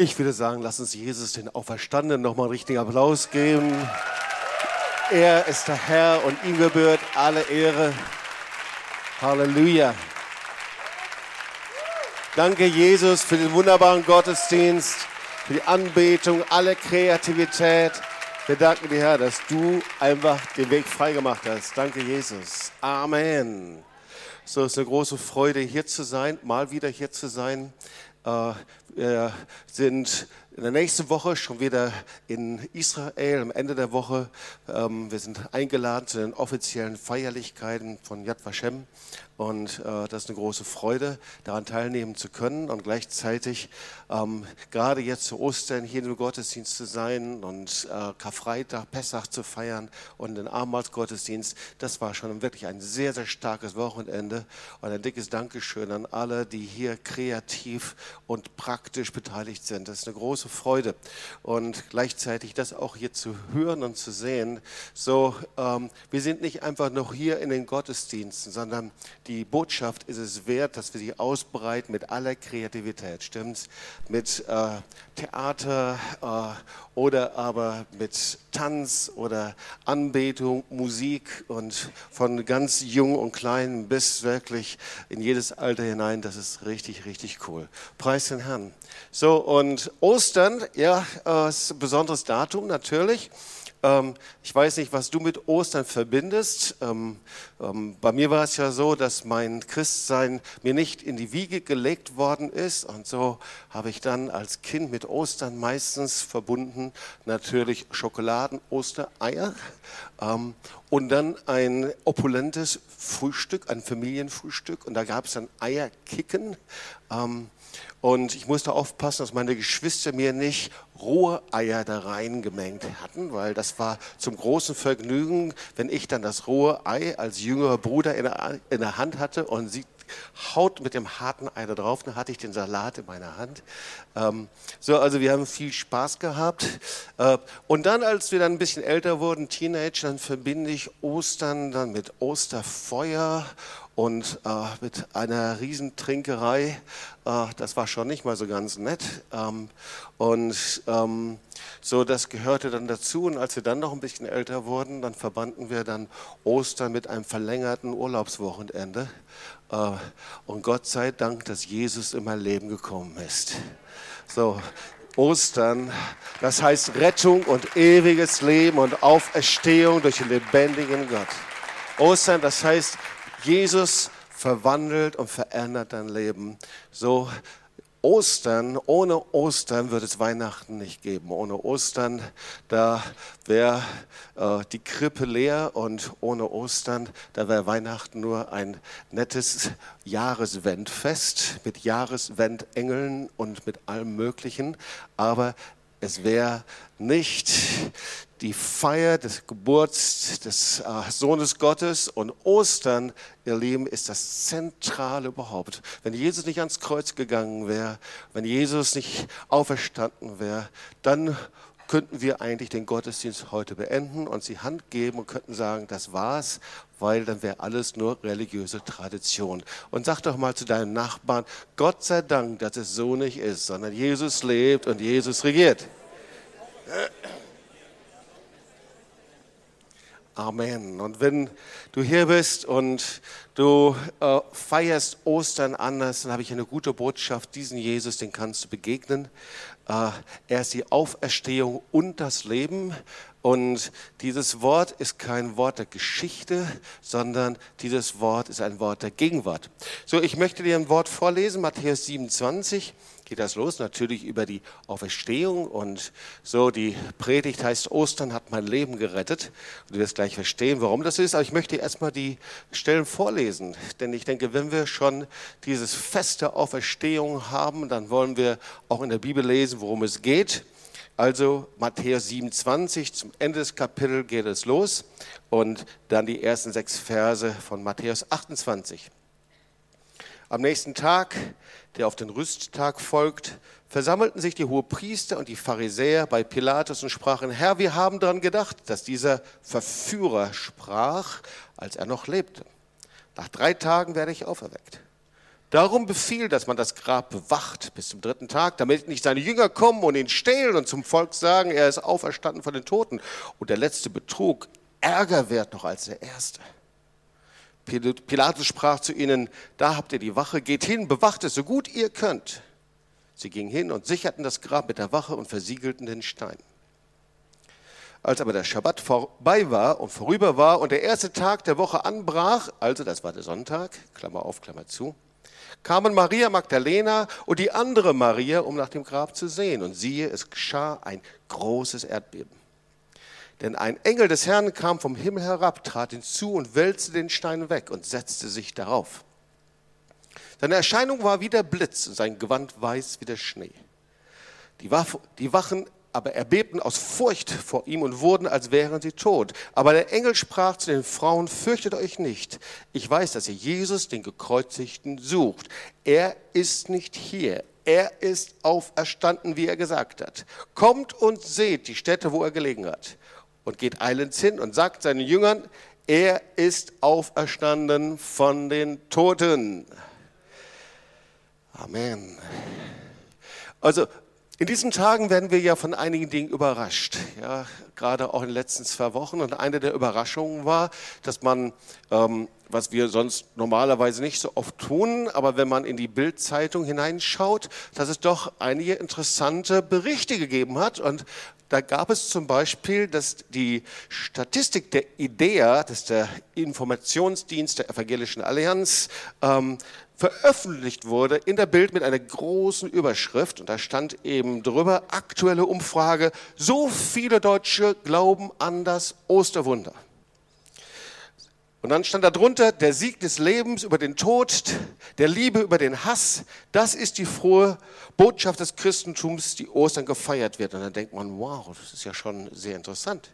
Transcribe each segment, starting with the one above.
Ich würde sagen, lass uns Jesus den Auferstandenen nochmal einen richtigen Applaus geben. Er ist der Herr und ihm gebührt alle Ehre. Halleluja. Danke, Jesus, für den wunderbaren Gottesdienst, für die Anbetung, alle Kreativität. Wir danken dir, Herr, dass du einfach den Weg freigemacht hast. Danke, Jesus. Amen. So es ist eine große Freude, hier zu sein, mal wieder hier zu sein. Äh, wir sind in der nächsten Woche schon wieder in Israel, am Ende der Woche. Ähm, wir sind eingeladen zu den offiziellen Feierlichkeiten von Yad Vashem. Und äh, das ist eine große Freude, daran teilnehmen zu können und gleichzeitig ähm, gerade jetzt zu Ostern hier im Gottesdienst zu sein und äh, Karfreitag, Pessach zu feiern und den Abendmahlsgottesdienst. Das war schon wirklich ein sehr, sehr starkes Wochenende und ein dickes Dankeschön an alle, die hier kreativ und praktisch beteiligt sind. Das ist eine große Freude und gleichzeitig das auch hier zu hören und zu sehen. So, ähm, wir sind nicht einfach noch hier in den Gottesdiensten, sondern die Botschaft ist es wert, dass wir sie ausbreiten mit aller Kreativität, stimmt's? Mit äh, Theater äh, oder aber mit Tanz oder Anbetung, Musik und von ganz jung und klein bis wirklich in jedes Alter hinein. Das ist richtig, richtig cool. Preis den Herrn. So, und Ostern, ja, äh, ist ein besonderes Datum natürlich. Ähm, ich weiß nicht, was du mit Ostern verbindest. Ähm, ähm, bei mir war es ja so, dass mein Christsein mir nicht in die Wiege gelegt worden ist. Und so habe ich dann als Kind mit Ostern meistens verbunden natürlich Schokoladen, Ostereier und dann ein opulentes Frühstück, ein Familienfrühstück. Und da gab es dann Eierkicken. Und ich musste aufpassen, dass meine Geschwister mir nicht rohe Eier da reingemengt hatten, weil das war zum großen Vergnügen, wenn ich dann das rohe Ei als jüngerer Bruder in der, in der Hand hatte und sie haut mit dem harten Ei da drauf, dann hatte ich den Salat in meiner Hand. Ähm, so, also wir haben viel Spaß gehabt. Äh, und dann, als wir dann ein bisschen älter wurden, Teenager, dann verbinde ich Ostern dann mit Osterfeuer und äh, mit einer Riesentrinkerei. Äh, das war schon nicht mal so ganz nett. Ähm, und ähm, so, das gehörte dann dazu. Und als wir dann noch ein bisschen älter wurden, dann verbanden wir dann Ostern mit einem verlängerten Urlaubswochenende. Äh, und Gott sei Dank, dass Jesus in mein Leben gekommen ist. So, Ostern, das heißt Rettung und ewiges Leben und Auferstehung durch den lebendigen Gott. Ostern, das heißt, Jesus verwandelt und verändert dein Leben. So Ostern, ohne Ostern wird es Weihnachten nicht geben. Ohne Ostern, da wäre äh, die Krippe leer und ohne Ostern, da wäre Weihnachten nur ein nettes Jahreswendfest mit Jahreswendengeln und mit allem Möglichen. Aber es wäre nicht die Feier des Geburts des äh, Sohnes Gottes und Ostern, ihr Lieben, ist das Zentrale überhaupt. Wenn Jesus nicht ans Kreuz gegangen wäre, wenn Jesus nicht auferstanden wäre, dann könnten wir eigentlich den Gottesdienst heute beenden und sie Hand geben und könnten sagen, das war's, weil dann wäre alles nur religiöse Tradition. Und sag doch mal zu deinem Nachbarn, Gott sei Dank, dass es so nicht ist, sondern Jesus lebt und Jesus regiert. Amen. Und wenn du hier bist und du äh, feierst Ostern anders, dann habe ich eine gute Botschaft. Diesen Jesus, den kannst du begegnen. Äh, er ist die Auferstehung und das Leben. Und dieses Wort ist kein Wort der Geschichte, sondern dieses Wort ist ein Wort der Gegenwart. So, ich möchte dir ein Wort vorlesen, Matthäus 27 geht das los, natürlich über die Auferstehung und so die Predigt heißt, Ostern hat mein Leben gerettet. Und du wirst gleich verstehen, warum das ist, aber ich möchte erstmal die Stellen vorlesen, denn ich denke, wenn wir schon dieses Fest der Auferstehung haben, dann wollen wir auch in der Bibel lesen, worum es geht. Also Matthäus 27, zum Ende des Kapitels geht es los und dann die ersten sechs Verse von Matthäus 28. Am nächsten Tag, der auf den Rüsttag folgt, versammelten sich die Hohepriester und die Pharisäer bei Pilatus und sprachen, Herr, wir haben daran gedacht, dass dieser Verführer sprach, als er noch lebte. Nach drei Tagen werde ich auferweckt. Darum befiehlt, dass man das Grab bewacht bis zum dritten Tag, damit nicht seine Jünger kommen und ihn stehlen und zum Volk sagen, er ist auferstanden von den Toten. Und der letzte Betrug ärger wird noch als der erste. Pilatus sprach zu ihnen, da habt ihr die Wache, geht hin, bewacht es so gut ihr könnt. Sie gingen hin und sicherten das Grab mit der Wache und versiegelten den Stein. Als aber der Schabbat vorbei war und vorüber war und der erste Tag der Woche anbrach, also das war der Sonntag, Klammer auf, Klammer zu, kamen Maria Magdalena und die andere Maria, um nach dem Grab zu sehen. Und siehe, es geschah ein großes Erdbeben. Denn ein Engel des Herrn kam vom Himmel herab, trat hinzu und wälzte den Stein weg und setzte sich darauf. Seine Erscheinung war wie der Blitz und sein Gewand weiß wie der Schnee. Die, Wachen aber erbebten aus Furcht vor ihm und wurden, als wären sie tot. Aber der Engel sprach zu den Frauen, fürchtet euch nicht. Ich weiß, dass ihr Jesus, den Gekreuzigten, sucht. Er ist nicht hier. Er ist auferstanden, wie er gesagt hat. Kommt und seht die Stätte, wo er gelegen hat. Und geht eilends hin und sagt seinen Jüngern, er ist auferstanden von den Toten. Amen. Also in diesen Tagen werden wir ja von einigen Dingen überrascht, ja, gerade auch in den letzten zwei Wochen. Und eine der Überraschungen war, dass man, ähm, was wir sonst normalerweise nicht so oft tun, aber wenn man in die Bildzeitung hineinschaut, dass es doch einige interessante Berichte gegeben hat. Und da gab es zum Beispiel, dass die Statistik der IDEA, das ist der Informationsdienst der Evangelischen Allianz, ähm, veröffentlicht wurde in der Bild mit einer großen Überschrift und da stand eben drüber aktuelle Umfrage, so viele Deutsche glauben an das Osterwunder. Und dann stand da drunter, der Sieg des Lebens über den Tod, der Liebe über den Hass, das ist die frohe Botschaft des Christentums, die Ostern gefeiert wird. Und dann denkt man, wow, das ist ja schon sehr interessant.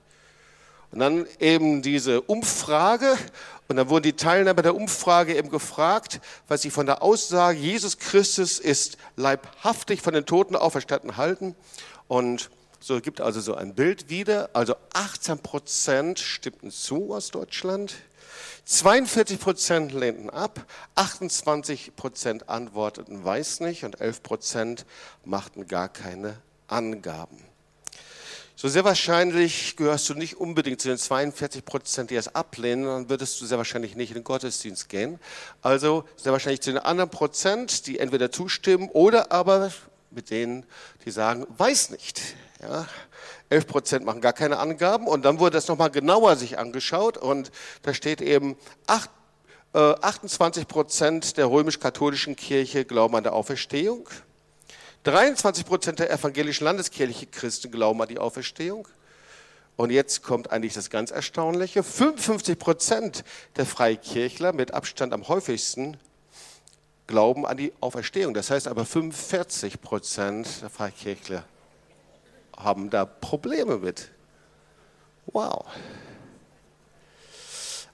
Und dann eben diese Umfrage und dann wurden die Teilnehmer der Umfrage eben gefragt, was sie von der Aussage, Jesus Christus ist leibhaftig von den Toten auferstanden halten. Und so gibt also so ein Bild wieder. Also 18 Prozent stimmten zu aus Deutschland. 42 Prozent lehnten ab, 28 Prozent antworteten weiß nicht und 11 Prozent machten gar keine Angaben. So sehr wahrscheinlich gehörst du nicht unbedingt zu den 42 Prozent, die es ablehnen, dann würdest du sehr wahrscheinlich nicht in den Gottesdienst gehen. Also sehr wahrscheinlich zu den anderen Prozent, die entweder zustimmen oder aber mit denen, die sagen, weiß nicht. Ja, 11 Prozent machen gar keine Angaben und dann wurde das nochmal genauer sich angeschaut und da steht eben, 8, äh, 28 Prozent der römisch-katholischen Kirche glauben an der Auferstehung. 23 Prozent der evangelischen Landeskirche Christen glauben an die Auferstehung. Und jetzt kommt eigentlich das ganz Erstaunliche. 55 Prozent der Freikirchler mit Abstand am häufigsten glauben an die Auferstehung. Das heißt aber 45 Prozent der Freikirchler haben da Probleme mit. Wow.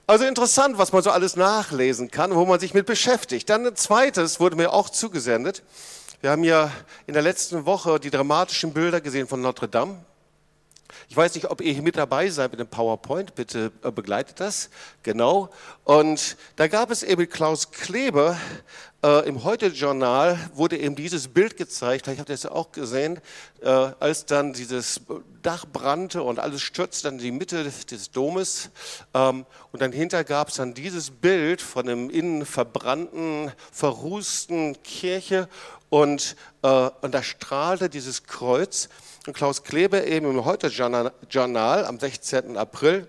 Also interessant, was man so alles nachlesen kann, wo man sich mit beschäftigt. Dann ein zweites wurde mir auch zugesendet. Wir haben ja in der letzten Woche die dramatischen Bilder gesehen von Notre Dame. Ich weiß nicht, ob ihr hier mit dabei seid mit dem PowerPoint. Bitte äh, begleitet das. Genau. Und da gab es eben Klaus Kleber äh, im Heute-Journal wurde eben dieses Bild gezeigt. Habt ihr es ja auch gesehen, äh, als dann dieses Dach brannte und alles stürzte dann in die Mitte des, des Domes. Ähm, und dahinter gab es dann dieses Bild von einem innen verbrannten, verrußten Kirche und, äh, und da strahlte dieses Kreuz. Und Klaus Kleber eben im Heute-Journal am 16. April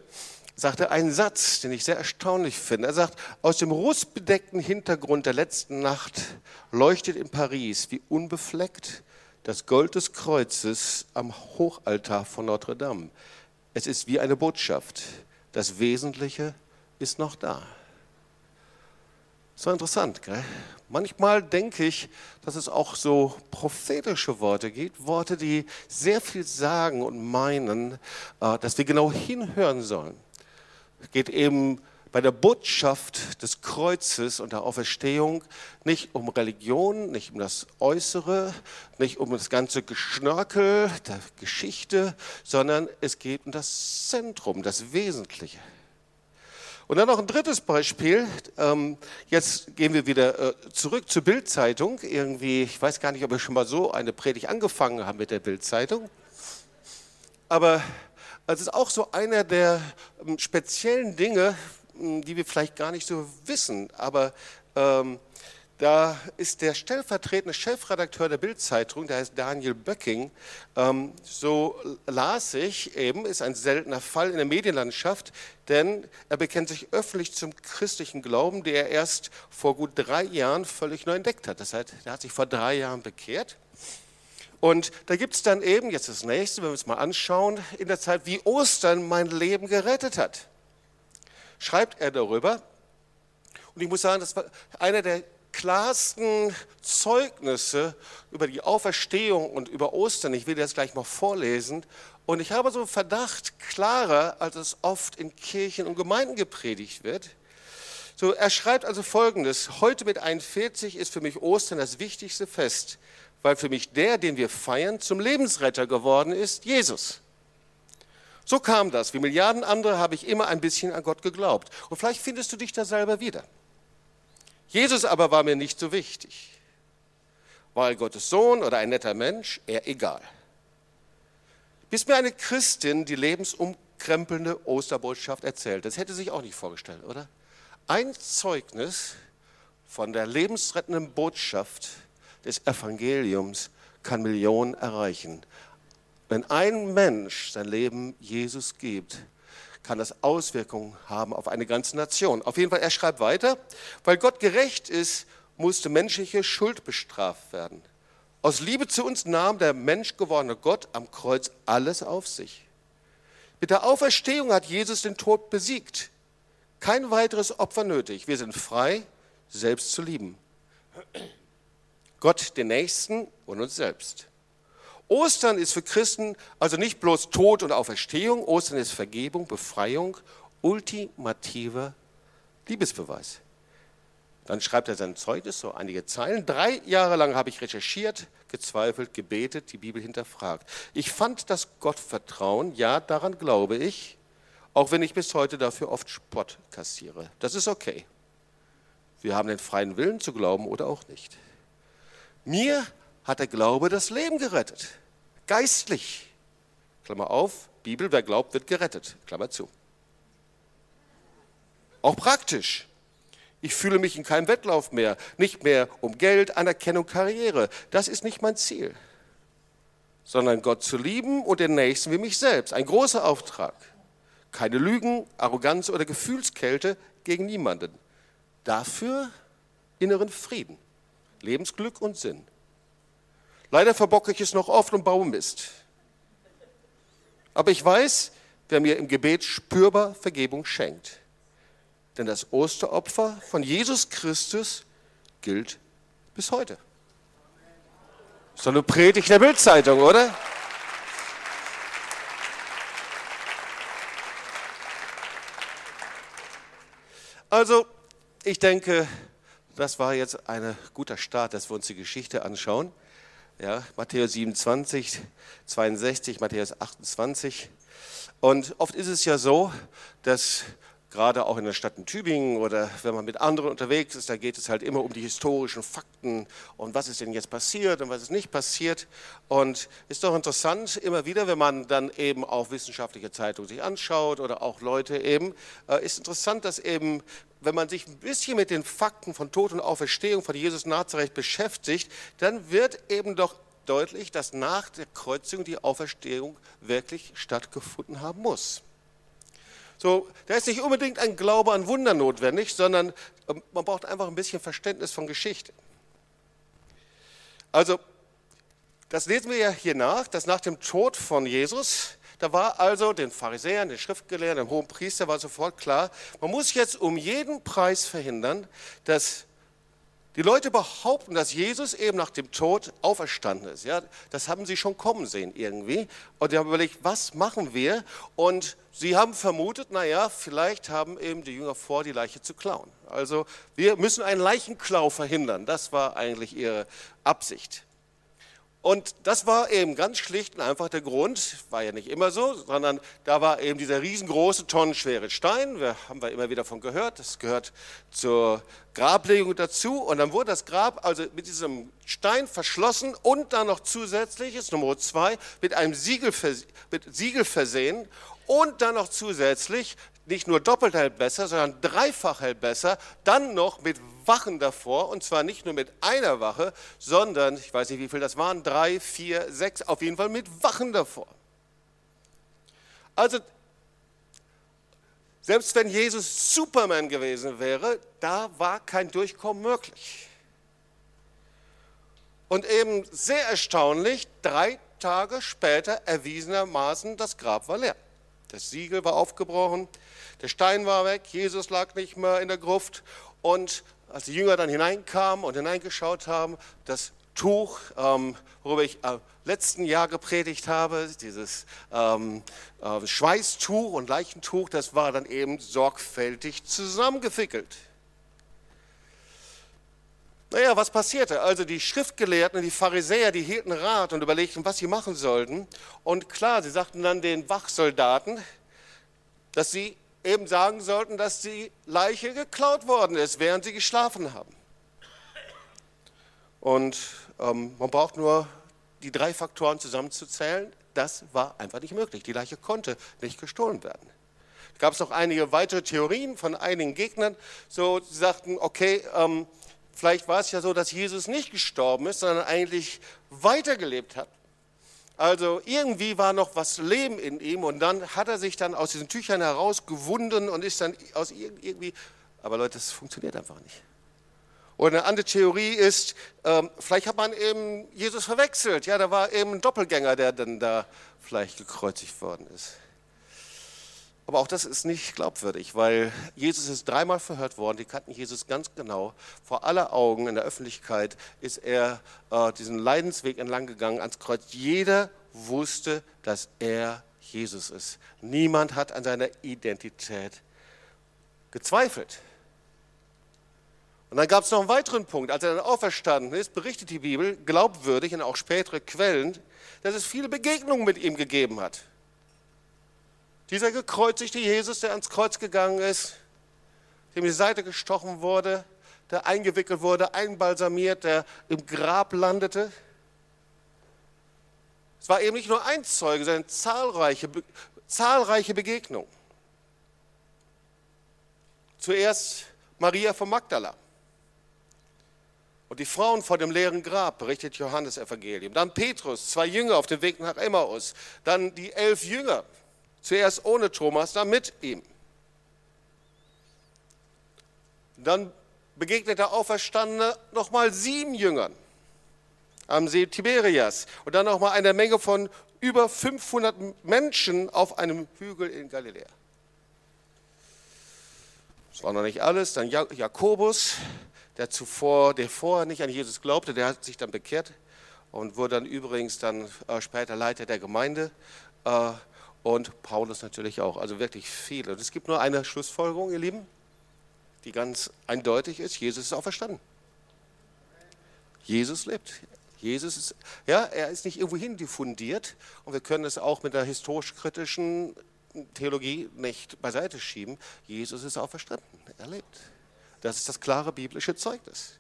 sagte einen Satz, den ich sehr erstaunlich finde. Er sagt, aus dem rußbedeckten Hintergrund der letzten Nacht leuchtet in Paris wie unbefleckt das Gold des Kreuzes am Hochaltar von Notre Dame. Es ist wie eine Botschaft. Das Wesentliche ist noch da. So interessant, gell? Manchmal denke ich, dass es auch so prophetische Worte gibt, Worte, die sehr viel sagen und meinen, äh, dass wir genau hinhören sollen. Es geht eben bei der Botschaft des Kreuzes und der Auferstehung nicht um Religion, nicht um das Äußere, nicht um das ganze Geschnörkel der Geschichte, sondern es geht um das Zentrum, das Wesentliche. Und dann noch ein drittes Beispiel. Ähm, jetzt gehen wir wieder äh, zurück zur Bildzeitung. Irgendwie, ich weiß gar nicht, ob wir schon mal so eine Predigt angefangen haben mit der Bildzeitung. Aber es ist auch so einer der ähm, speziellen Dinge, die wir vielleicht gar nicht so wissen. Aber ähm, da ist der stellvertretende Chefredakteur der Bildzeitung, der heißt Daniel Böcking. Ähm, so las ich eben, ist ein seltener Fall in der Medienlandschaft, denn er bekennt sich öffentlich zum christlichen Glauben, der er erst vor gut drei Jahren völlig neu entdeckt hat. Das heißt, er hat sich vor drei Jahren bekehrt. Und da gibt es dann eben, jetzt das nächste, wenn wir uns mal anschauen, in der Zeit, wie Ostern mein Leben gerettet hat. Schreibt er darüber. Und ich muss sagen, das war einer der klarsten Zeugnisse über die Auferstehung und über Ostern. Ich will das gleich mal vorlesen. Und ich habe so einen Verdacht, klarer, als es oft in Kirchen und Gemeinden gepredigt wird. So, er schreibt also folgendes: Heute mit 41 ist für mich Ostern das wichtigste Fest, weil für mich der, den wir feiern, zum Lebensretter geworden ist, Jesus. So kam das. Wie Milliarden andere habe ich immer ein bisschen an Gott geglaubt. Und vielleicht findest du dich da selber wieder. Jesus aber war mir nicht so wichtig. War Gottes Sohn oder ein netter Mensch, er egal. Bis mir eine Christin die lebensumkrempelnde Osterbotschaft erzählt. Das hätte sich auch nicht vorgestellt, oder? Ein Zeugnis von der lebensrettenden Botschaft des Evangeliums kann Millionen erreichen. Wenn ein Mensch sein Leben Jesus gibt, kann das Auswirkungen haben auf eine ganze Nation. Auf jeden Fall, er schreibt weiter, weil Gott gerecht ist, musste menschliche Schuld bestraft werden. Aus Liebe zu uns nahm der menschgewordene Gott am Kreuz alles auf sich. Mit der Auferstehung hat Jesus den Tod besiegt. Kein weiteres Opfer nötig. Wir sind frei, selbst zu lieben. Gott, den Nächsten und uns selbst. Ostern ist für Christen also nicht bloß Tod und Auferstehung, Ostern ist Vergebung, Befreiung, ultimativer Liebesbeweis. Dann schreibt er sein Zeugnis, so einige Zeilen. Drei Jahre lang habe ich recherchiert, gezweifelt, gebetet, die Bibel hinterfragt. Ich fand das Gottvertrauen, ja, daran glaube ich, auch wenn ich bis heute dafür oft Spott kassiere. Das ist okay. Wir haben den freien Willen zu glauben oder auch nicht. Mir hat der Glaube das Leben gerettet geistlich. Klammer auf, Bibel, wer glaubt, wird gerettet. Klammer zu. Auch praktisch. Ich fühle mich in keinem Wettlauf mehr, nicht mehr um Geld, Anerkennung, Karriere. Das ist nicht mein Ziel, sondern Gott zu lieben und den Nächsten wie mich selbst. Ein großer Auftrag. Keine Lügen, Arroganz oder Gefühlskälte gegen niemanden. Dafür inneren Frieden, Lebensglück und Sinn. Leider verbocke ich es noch oft und baue Mist. Aber ich weiß, wer mir im Gebet spürbar Vergebung schenkt. Denn das Osteropfer von Jesus Christus gilt bis heute. So eine Predigt der Bildzeitung, oder? Also, ich denke, das war jetzt ein guter Start, dass wir uns die Geschichte anschauen. Ja, Matthäus 27, 62, Matthäus 28. Und oft ist es ja so, dass gerade auch in der Stadt in Tübingen oder wenn man mit anderen unterwegs ist, da geht es halt immer um die historischen Fakten und was ist denn jetzt passiert und was ist nicht passiert. Und ist doch interessant, immer wieder, wenn man dann eben auch wissenschaftliche Zeitungen sich anschaut oder auch Leute eben, äh, ist interessant, dass eben wenn man sich ein bisschen mit den Fakten von Tod und Auferstehung von Jesus Nazareth beschäftigt, dann wird eben doch deutlich, dass nach der Kreuzigung die Auferstehung wirklich stattgefunden haben muss. So, da ist nicht unbedingt ein Glaube an Wunder notwendig, sondern ähm, man braucht einfach ein bisschen Verständnis von Geschichte. Also, das lesen wir ja hier nach, dass nach dem Tod von Jesus da war also den Pharisäern, den Schriftgelehrten, dem hohen Priester war sofort klar, man muss jetzt um jeden Preis verhindern, dass die Leute behaupten, dass Jesus eben nach dem Tod auferstanden ist. Ja, das haben sie schon kommen sehen irgendwie. Und die haben überlegt, was machen wir? Und sie haben vermutet, naja, vielleicht haben eben die Jünger vor, die Leiche zu klauen. Also wir müssen einen Leichenklau verhindern. Das war eigentlich ihre Absicht. Und das war eben ganz schlicht und einfach der Grund, war ja nicht immer so, sondern da war eben dieser riesengroße, tonnenschwere Stein, wir haben wir immer wieder von gehört, das gehört zur Grablegung dazu. Und dann wurde das Grab also mit diesem Stein verschlossen und dann noch zusätzlich, ist Nummer zwei, mit einem Siegel, mit Siegel versehen und dann noch zusätzlich nicht nur doppelt hält besser, sondern dreifach hält besser, dann noch mit Wachen davor, und zwar nicht nur mit einer Wache, sondern, ich weiß nicht wie viel das waren, drei, vier, sechs, auf jeden Fall mit Wachen davor. Also, selbst wenn Jesus Superman gewesen wäre, da war kein Durchkommen möglich. Und eben sehr erstaunlich, drei Tage später erwiesenermaßen, das Grab war leer. Das Siegel war aufgebrochen, der Stein war weg, Jesus lag nicht mehr in der Gruft. Und als die Jünger dann hineinkamen und hineingeschaut haben, das Tuch, ähm, worüber ich im letzten Jahr gepredigt habe, dieses ähm, äh, Schweißtuch und Leichentuch, das war dann eben sorgfältig zusammengefickelt. Naja, was passierte? Also die Schriftgelehrten die Pharisäer, die hielten Rat und überlegten, was sie machen sollten. Und klar, sie sagten dann den Wachsoldaten, dass sie eben sagen sollten, dass die Leiche geklaut worden ist, während sie geschlafen haben. Und ähm, man braucht nur die drei Faktoren zusammenzuzählen. Das war einfach nicht möglich. Die Leiche konnte nicht gestohlen werden. Es gab noch einige weitere Theorien von einigen Gegnern. So, sie sagten, okay, ähm, Vielleicht war es ja so, dass Jesus nicht gestorben ist, sondern eigentlich weitergelebt hat. Also irgendwie war noch was Leben in ihm und dann hat er sich dann aus diesen Tüchern herausgewunden und ist dann aus irgendwie, aber Leute, das funktioniert einfach nicht. Oder eine andere Theorie ist, ähm, vielleicht hat man eben Jesus verwechselt. Ja, da war eben ein Doppelgänger, der dann da vielleicht gekreuzigt worden ist. Aber auch das ist nicht glaubwürdig, weil Jesus ist dreimal verhört worden, die kannten Jesus ganz genau. Vor aller Augen in der Öffentlichkeit ist er äh, diesen Leidensweg entlang gegangen ans Kreuz. Jeder wusste, dass er Jesus ist. Niemand hat an seiner Identität gezweifelt. Und dann gab es noch einen weiteren Punkt. Als er dann auferstanden ist, berichtet die Bibel glaubwürdig und auch spätere Quellen, dass es viele Begegnungen mit ihm gegeben hat. Dieser gekreuzigte Jesus, der ans Kreuz gegangen ist, dem die Seite gestochen wurde, der eingewickelt wurde, einbalsamiert, der im Grab landete. Es war eben nicht nur ein Zeuge, sondern zahlreiche, zahlreiche Begegnungen. Zuerst Maria von Magdala. Und die Frauen vor dem leeren Grab, berichtet Johannes Evangelium. Dann Petrus, zwei Jünger auf dem Weg nach Emmaus. Dann die elf Jünger, Zuerst ohne Thomas, dann mit ihm. Dann begegnet der Auferstandene nochmal sieben Jüngern am See Tiberias und dann nochmal eine Menge von über 500 Menschen auf einem Hügel in Galiläa. Das war noch nicht alles. Dann Jakobus, der zuvor, der vorher nicht an Jesus glaubte, der hat sich dann bekehrt und wurde dann übrigens dann äh, später Leiter der Gemeinde. Und Paulus natürlich auch. Also wirklich viele. Und es gibt nur eine Schlussfolgerung, ihr Lieben, die ganz eindeutig ist. Jesus ist auferstanden. Jesus lebt. Jesus ist, ja, er ist nicht irgendwo hin diffundiert und wir können es auch mit der historisch-kritischen Theologie nicht beiseite schieben. Jesus ist auferstanden. Er lebt. Das ist das klare biblische Zeugnis.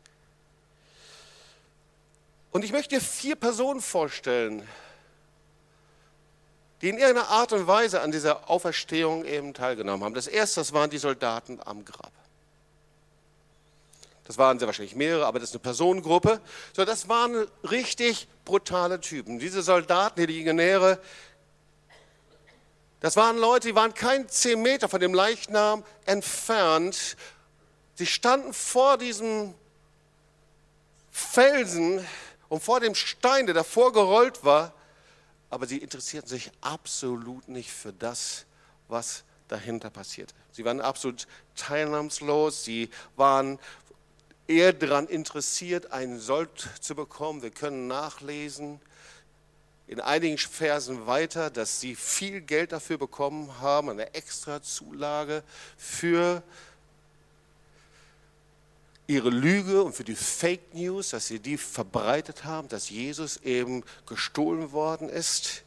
Und ich möchte dir vier Personen vorstellen, die in irgendeiner Art und Weise an dieser Auferstehung eben teilgenommen haben. Das erste, das waren die Soldaten am Grab. Das waren sehr wahrscheinlich mehrere, aber das ist eine Personengruppe. So, das waren richtig brutale Typen. Diese Soldaten, die Legionäre, das waren Leute, die waren kein zehn Meter von dem Leichnam entfernt. Sie standen vor diesem Felsen und vor dem Stein, der davor gerollt war aber sie interessierten sich absolut nicht für das, was dahinter passierte. Sie waren absolut teilnahmslos, sie waren eher daran interessiert, einen Sold zu bekommen. Wir können nachlesen in einigen Versen weiter, dass sie viel Geld dafür bekommen haben, eine extra Zulage für ihre Lüge und für die Fake News, dass sie die verbreitet haben, dass Jesus eben gestohlen worden ist.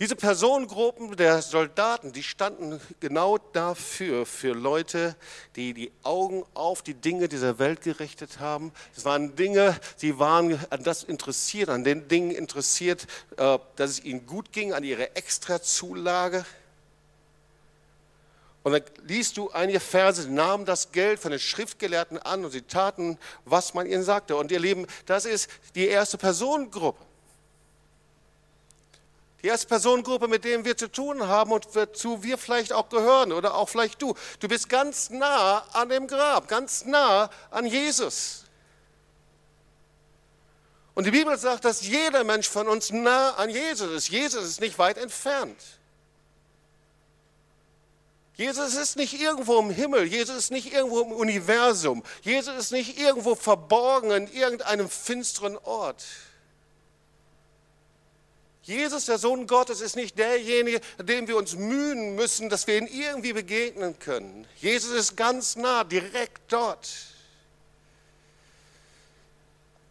Diese Personengruppen der Soldaten, die standen genau dafür, für Leute, die die Augen auf die Dinge dieser Welt gerichtet haben. Es waren Dinge, sie waren an das interessiert, an den Dingen interessiert, äh, dass es ihnen gut ging, an ihre Extrazulage. Und dann liest du einige Verse, sie nahmen das Geld von den Schriftgelehrten an und sie taten, was man ihnen sagte. Und ihr Lieben, das ist die erste Personengruppe. Die erste Personengruppe, mit der wir zu tun haben und wozu wir vielleicht auch gehören oder auch vielleicht du. Du bist ganz nah an dem Grab, ganz nah an Jesus. Und die Bibel sagt, dass jeder Mensch von uns nah an Jesus ist. Jesus ist nicht weit entfernt. Jesus ist nicht irgendwo im Himmel, Jesus ist nicht irgendwo im Universum, Jesus ist nicht irgendwo verborgen in irgendeinem finsteren Ort. Jesus, der Sohn Gottes, ist nicht derjenige, dem wir uns mühen müssen, dass wir ihn irgendwie begegnen können. Jesus ist ganz nah, direkt dort.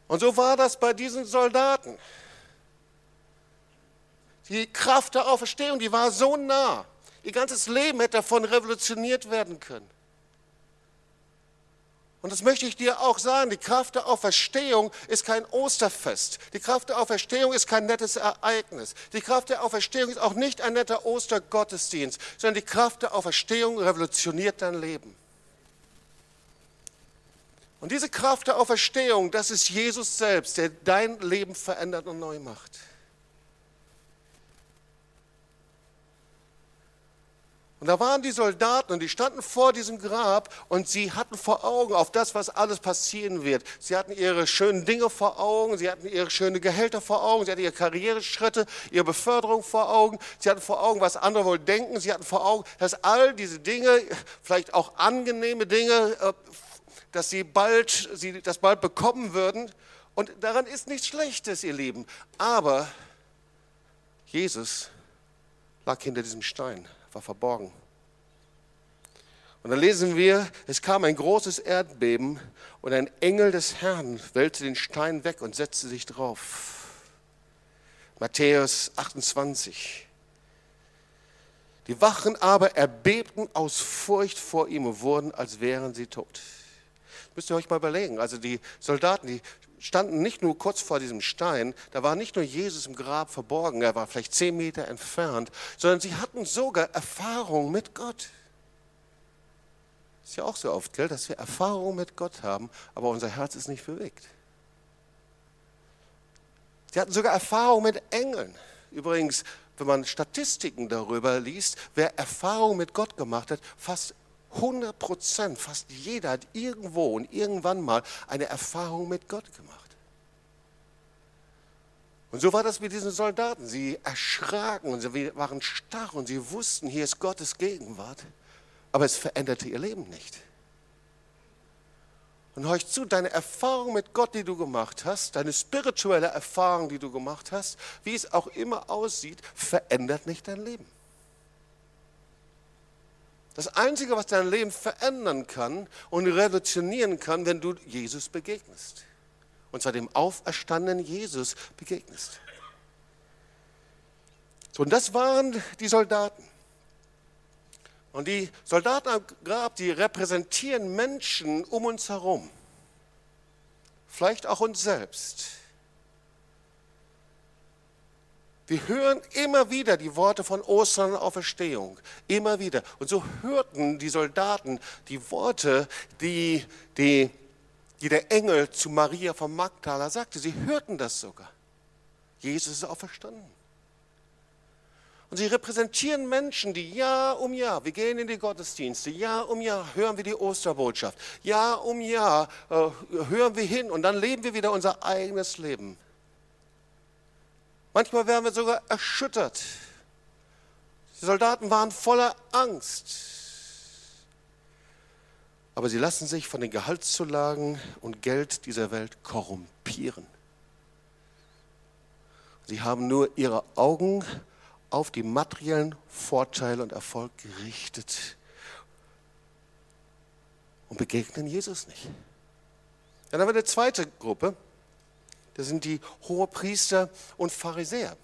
Und so war das bei diesen Soldaten. Die Kraft der Auferstehung, die war so nah. Ihr ganzes Leben hätte davon revolutioniert werden können. Und das möchte ich dir auch sagen, die Kraft der Auferstehung ist kein Osterfest. Die Kraft der Auferstehung ist kein nettes Ereignis. Die Kraft der Auferstehung ist auch nicht ein netter Ostergottesdienst, sondern die Kraft der Auferstehung revolutioniert dein Leben. Und diese Kraft der Auferstehung, das ist Jesus selbst, der dein Leben verändert und neu macht. Und da waren die Soldaten und die standen vor diesem Grab und sie hatten vor Augen auf das, was alles passieren wird. Sie hatten ihre schönen Dinge vor Augen, sie hatten ihre schönen Gehälter vor Augen, sie hatten ihre Karriereschritte, ihre Beförderung vor Augen, sie hatten vor Augen, was andere wohl denken, sie hatten vor Augen, dass all diese Dinge, vielleicht auch angenehme Dinge, äh, dass sie bald, sie das bald bekommen würden. Und daran ist nichts Schlechtes, ihr Lieben. Aber Jesus lag hinter diesem Stein war verborgen. Und dann lesen wir, es kam ein großes Erdbeben und ein Engel des Herrn wälzte den Stein weg und setzte sich drauf. Matthäus 28. Die Wachen aber erbebten aus Furcht vor ihm und wurden, als wären sie tot. Müsst ihr euch mal überlegen. Also die Soldaten, die standen nicht nur kurz vor diesem Stein, da war nicht nur Jesus im Grab verborgen, er war vielleicht zehn Meter entfernt, sondern sie hatten sogar Erfahrung mit Gott. Ist ja auch so oft, gell, dass wir Erfahrung mit Gott haben, aber unser Herz ist nicht bewegt. Sie hatten sogar Erfahrung mit Engeln. Übrigens, wenn man Statistiken darüber liest, wer Erfahrung mit Gott gemacht hat, fast 100 Prozent, fast jeder hat irgendwo und irgendwann mal eine Erfahrung mit Gott gemacht. Und so war das mit diesen Soldaten. Sie erschraken und sie waren starr und sie wussten, hier ist Gottes Gegenwart, aber es veränderte ihr Leben nicht. Und hör zu, deine Erfahrung mit Gott, die du gemacht hast, deine spirituelle Erfahrung, die du gemacht hast, wie es auch immer aussieht, verändert nicht dein Leben. Das Einzige, was dein Leben verändern kann und revolutionieren kann, wenn du Jesus begegnest. Und zwar dem auferstandenen Jesus begegnest. So, und das waren die Soldaten. Und die Soldaten am Grab, die repräsentieren Menschen um uns herum. Vielleicht auch uns selbst. Wir hören immer wieder die Worte von Ostern und Auferstehung. Immer wieder. Und so hörten die Soldaten die Worte, die, die, die der Engel zu Maria von Magdala sagte. Sie hörten das sogar. Jesus ist auferstanden. Und sie repräsentieren Menschen, die Jahr um Jahr, wir gehen in die Gottesdienste, Jahr um Jahr hören wir die Osterbotschaft, Jahr um Jahr äh, hören wir hin und dann leben wir wieder unser eigenes Leben. Manchmal werden wir sogar erschüttert. Die Soldaten waren voller Angst. Aber sie lassen sich von den Gehaltszulagen und Geld dieser Welt korrumpieren. Sie haben nur ihre Augen auf die materiellen Vorteile und Erfolg gerichtet und begegnen Jesus nicht. Dann haben wir eine zweite Gruppe, das sind die Hohepriester und Pharisäer.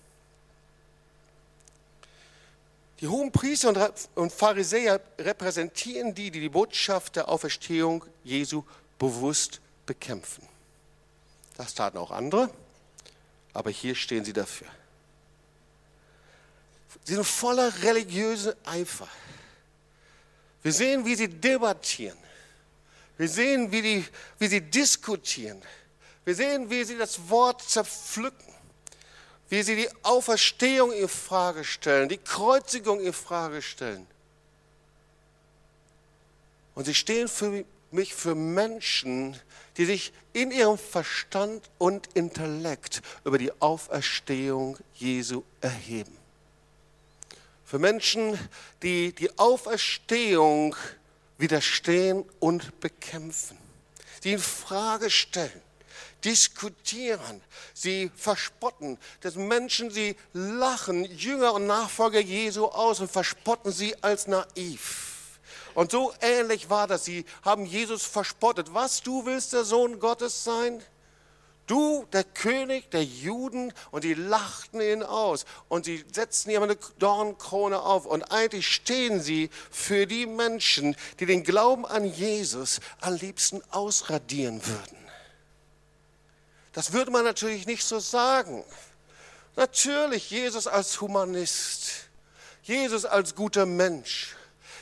Die hohen Priester und Pharisäer repräsentieren die, die die Botschaft der Auferstehung Jesu bewusst bekämpfen. Das taten auch andere, aber hier stehen sie dafür. Sie sind voller religiöser Eifer. Wir sehen, wie sie debattieren. Wir sehen, wie, die, wie sie diskutieren. Wir sehen, wie sie das Wort zerpflücken wie sie die Auferstehung in Frage stellen, die Kreuzigung in Frage stellen. Und sie stehen für mich für Menschen, die sich in ihrem Verstand und Intellekt über die Auferstehung Jesu erheben. Für Menschen, die die Auferstehung widerstehen und bekämpfen, die in Frage stellen diskutieren, sie verspotten, dass Menschen sie lachen, Jünger und Nachfolger Jesu aus und verspotten sie als naiv. Und so ähnlich war das. Sie haben Jesus verspottet. Was, du willst der Sohn Gottes sein? Du, der König der Juden, und sie lachten ihn aus und sie setzten ihm eine Dornkrone auf. Und eigentlich stehen sie für die Menschen, die den Glauben an Jesus am liebsten ausradieren würden. Das würde man natürlich nicht so sagen. Natürlich Jesus als Humanist, Jesus als guter Mensch,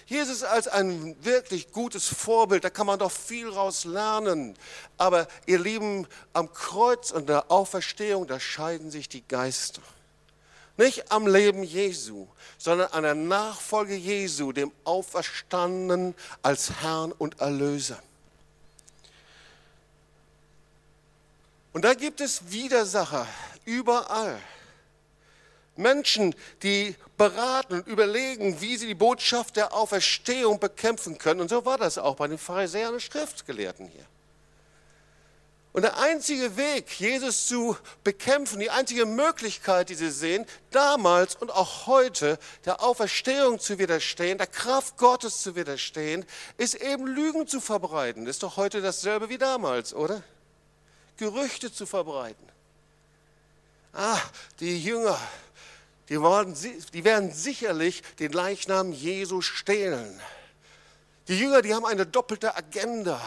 Jesus als ein wirklich gutes Vorbild, da kann man doch viel raus lernen. Aber ihr Lieben, am Kreuz und der Auferstehung, da scheiden sich die Geister. Nicht am Leben Jesu, sondern an der Nachfolge Jesu, dem Auferstandenen als Herrn und Erlöser. Und da gibt es Widersacher überall. Menschen, die beraten und überlegen, wie sie die Botschaft der Auferstehung bekämpfen können. Und so war das auch bei den Pharisäern und Schriftgelehrten hier. Und der einzige Weg, Jesus zu bekämpfen, die einzige Möglichkeit, die sie sehen, damals und auch heute, der Auferstehung zu widerstehen, der Kraft Gottes zu widerstehen, ist eben Lügen zu verbreiten. Ist doch heute dasselbe wie damals, oder? Gerüchte zu verbreiten. Ah, die Jünger, die, wollen, die werden sicherlich den Leichnam Jesu stehlen. Die Jünger, die haben eine doppelte Agenda.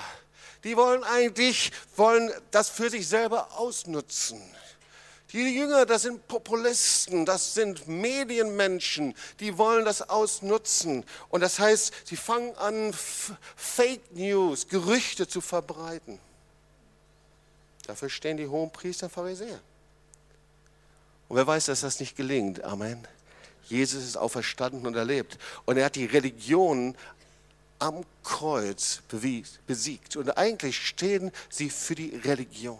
Die wollen eigentlich, wollen das für sich selber ausnutzen. Die Jünger, das sind Populisten, das sind Medienmenschen, die wollen das ausnutzen. Und das heißt, sie fangen an, Fake News, Gerüchte zu verbreiten. Dafür stehen die hohen Priester und Pharisäer. Und wer weiß, dass das nicht gelingt. Amen. Jesus ist auferstanden und erlebt. Und er hat die Religion am Kreuz besiegt. Und eigentlich stehen sie für die Religion.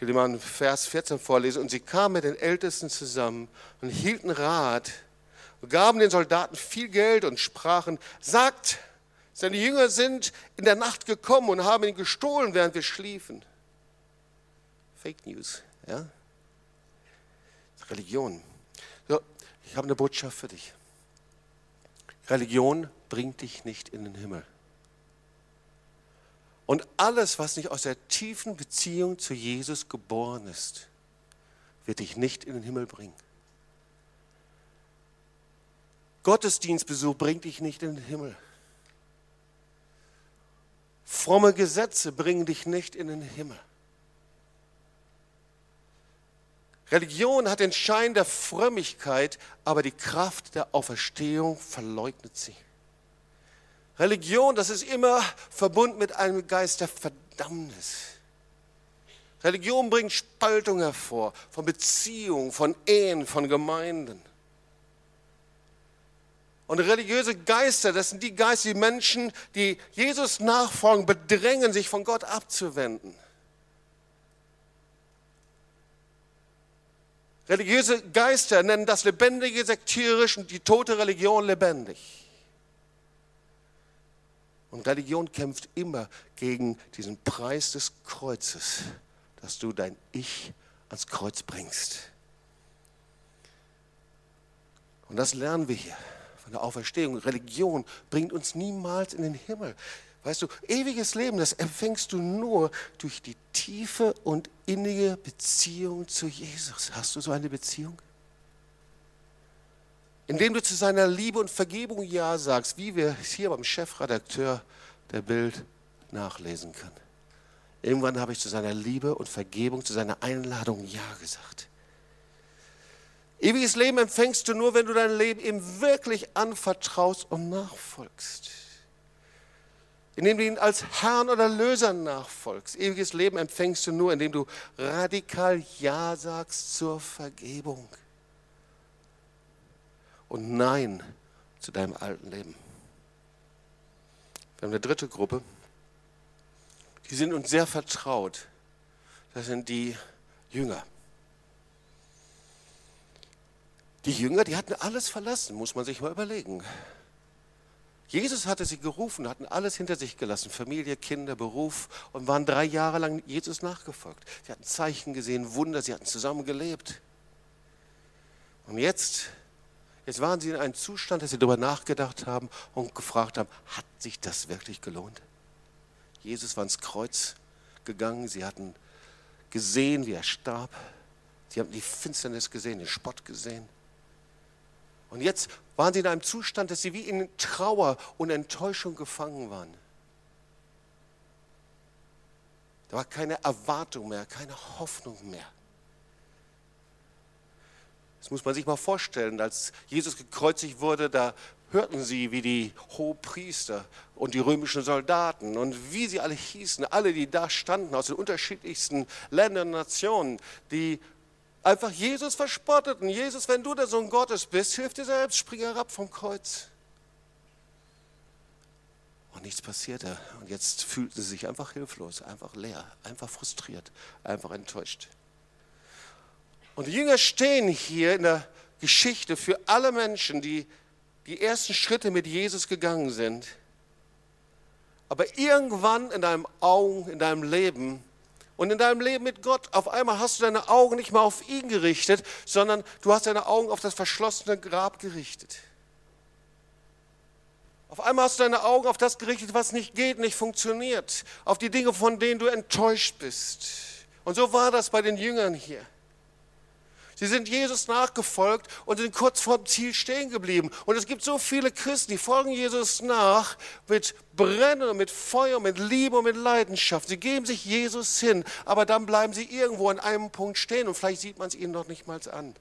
Ich will mal Vers 14 vorlesen. Und sie kamen mit den Ältesten zusammen und hielten Rat gaben den Soldaten viel Geld und sprachen, sagt, seine Jünger sind in der Nacht gekommen und haben ihn gestohlen, während wir schliefen. Fake News, ja? Religion. So, ich habe eine Botschaft für dich. Religion bringt dich nicht in den Himmel. Und alles, was nicht aus der tiefen Beziehung zu Jesus geboren ist, wird dich nicht in den Himmel bringen. Gottesdienstbesuch bringt dich nicht in den Himmel. Fromme Gesetze bringen dich nicht in den Himmel. Religion hat den Schein der Frömmigkeit, aber die Kraft der Auferstehung verleugnet sie. Religion, das ist immer verbunden mit einem Geist der Verdammnis. Religion bringt Spaltung hervor von Beziehungen, von Ehen, von Gemeinden. Und religiöse Geister, das sind die Geister, die Menschen, die Jesus nachfolgen, bedrängen, sich von Gott abzuwenden. Religiöse Geister nennen das Lebendige sektierisch und die tote Religion lebendig. Und Religion kämpft immer gegen diesen Preis des Kreuzes, dass du dein Ich ans Kreuz bringst. Und das lernen wir hier der Auferstehung. Religion bringt uns niemals in den Himmel. Weißt du, ewiges Leben, das empfängst du nur durch die tiefe und innige Beziehung zu Jesus. Hast du so eine Beziehung? Indem du zu seiner Liebe und Vergebung Ja sagst, wie wir es hier beim Chefredakteur der Bild nachlesen können. Irgendwann habe ich zu seiner Liebe und Vergebung, zu seiner Einladung Ja gesagt. Ewiges Leben empfängst du nur, wenn du dein Leben ihm wirklich anvertraust und nachfolgst indem du ihn als Herrn oder Löser nachfolgst. Ewiges Leben empfängst du nur, indem du radikal Ja sagst zur Vergebung und Nein zu deinem alten Leben. Wir haben eine dritte Gruppe, die sind uns sehr vertraut. Das sind die Jünger. Die Jünger, die hatten alles verlassen, muss man sich mal überlegen. Jesus hatte sie gerufen, hatten alles hinter sich gelassen, Familie, Kinder, Beruf und waren drei Jahre lang Jesus nachgefolgt. Sie hatten Zeichen gesehen, Wunder, sie hatten zusammen gelebt. Und jetzt, jetzt waren sie in einem Zustand, dass sie darüber nachgedacht haben und gefragt haben, hat sich das wirklich gelohnt? Jesus war ins Kreuz gegangen, sie hatten gesehen, wie er starb. Sie haben die Finsternis gesehen, den Spott gesehen. Und jetzt waren sie in einem Zustand, dass sie wie in Trauer und Enttäuschung gefangen waren. Da war keine Erwartung mehr, keine Hoffnung mehr. Das muss man sich mal vorstellen. Als Jesus gekreuzigt wurde, da hörten sie, wie die Hohepriester und die römischen Soldaten und wie sie alle hießen, alle, die da standen aus den unterschiedlichsten Ländern und Nationen, die einfach Jesus verspotteten. Jesus, wenn du der Sohn Gottes bist, hilf dir selbst, spring herab vom Kreuz. Und nichts passierte. Und jetzt fühlten sie sich einfach hilflos, einfach leer, einfach frustriert, einfach enttäuscht. Und die Jünger stehen hier in der Geschichte für alle Menschen, die die ersten Schritte mit Jesus gegangen sind. Aber irgendwann in deinem Augen, in deinem Leben und in deinem Leben mit Gott, auf einmal hast du deine Augen nicht mehr auf ihn gerichtet, sondern du hast deine Augen auf das verschlossene Grab gerichtet. Auf einmal hast du deine Augen auf das gerichtet, was nicht geht, nicht funktioniert, auf die Dinge, von denen du enttäuscht bist. Und so war das bei den Jüngern hier. Sie sind Jesus nachgefolgt und sind kurz vor dem Ziel stehen geblieben. Und es gibt so viele Christen, die folgen Jesus nach mit Brennen, mit Feuer, mit Liebe und mit Leidenschaft. Sie geben sich Jesus hin, aber dann bleiben sie irgendwo an einem Punkt stehen und vielleicht sieht man es ihnen noch nicht mal an.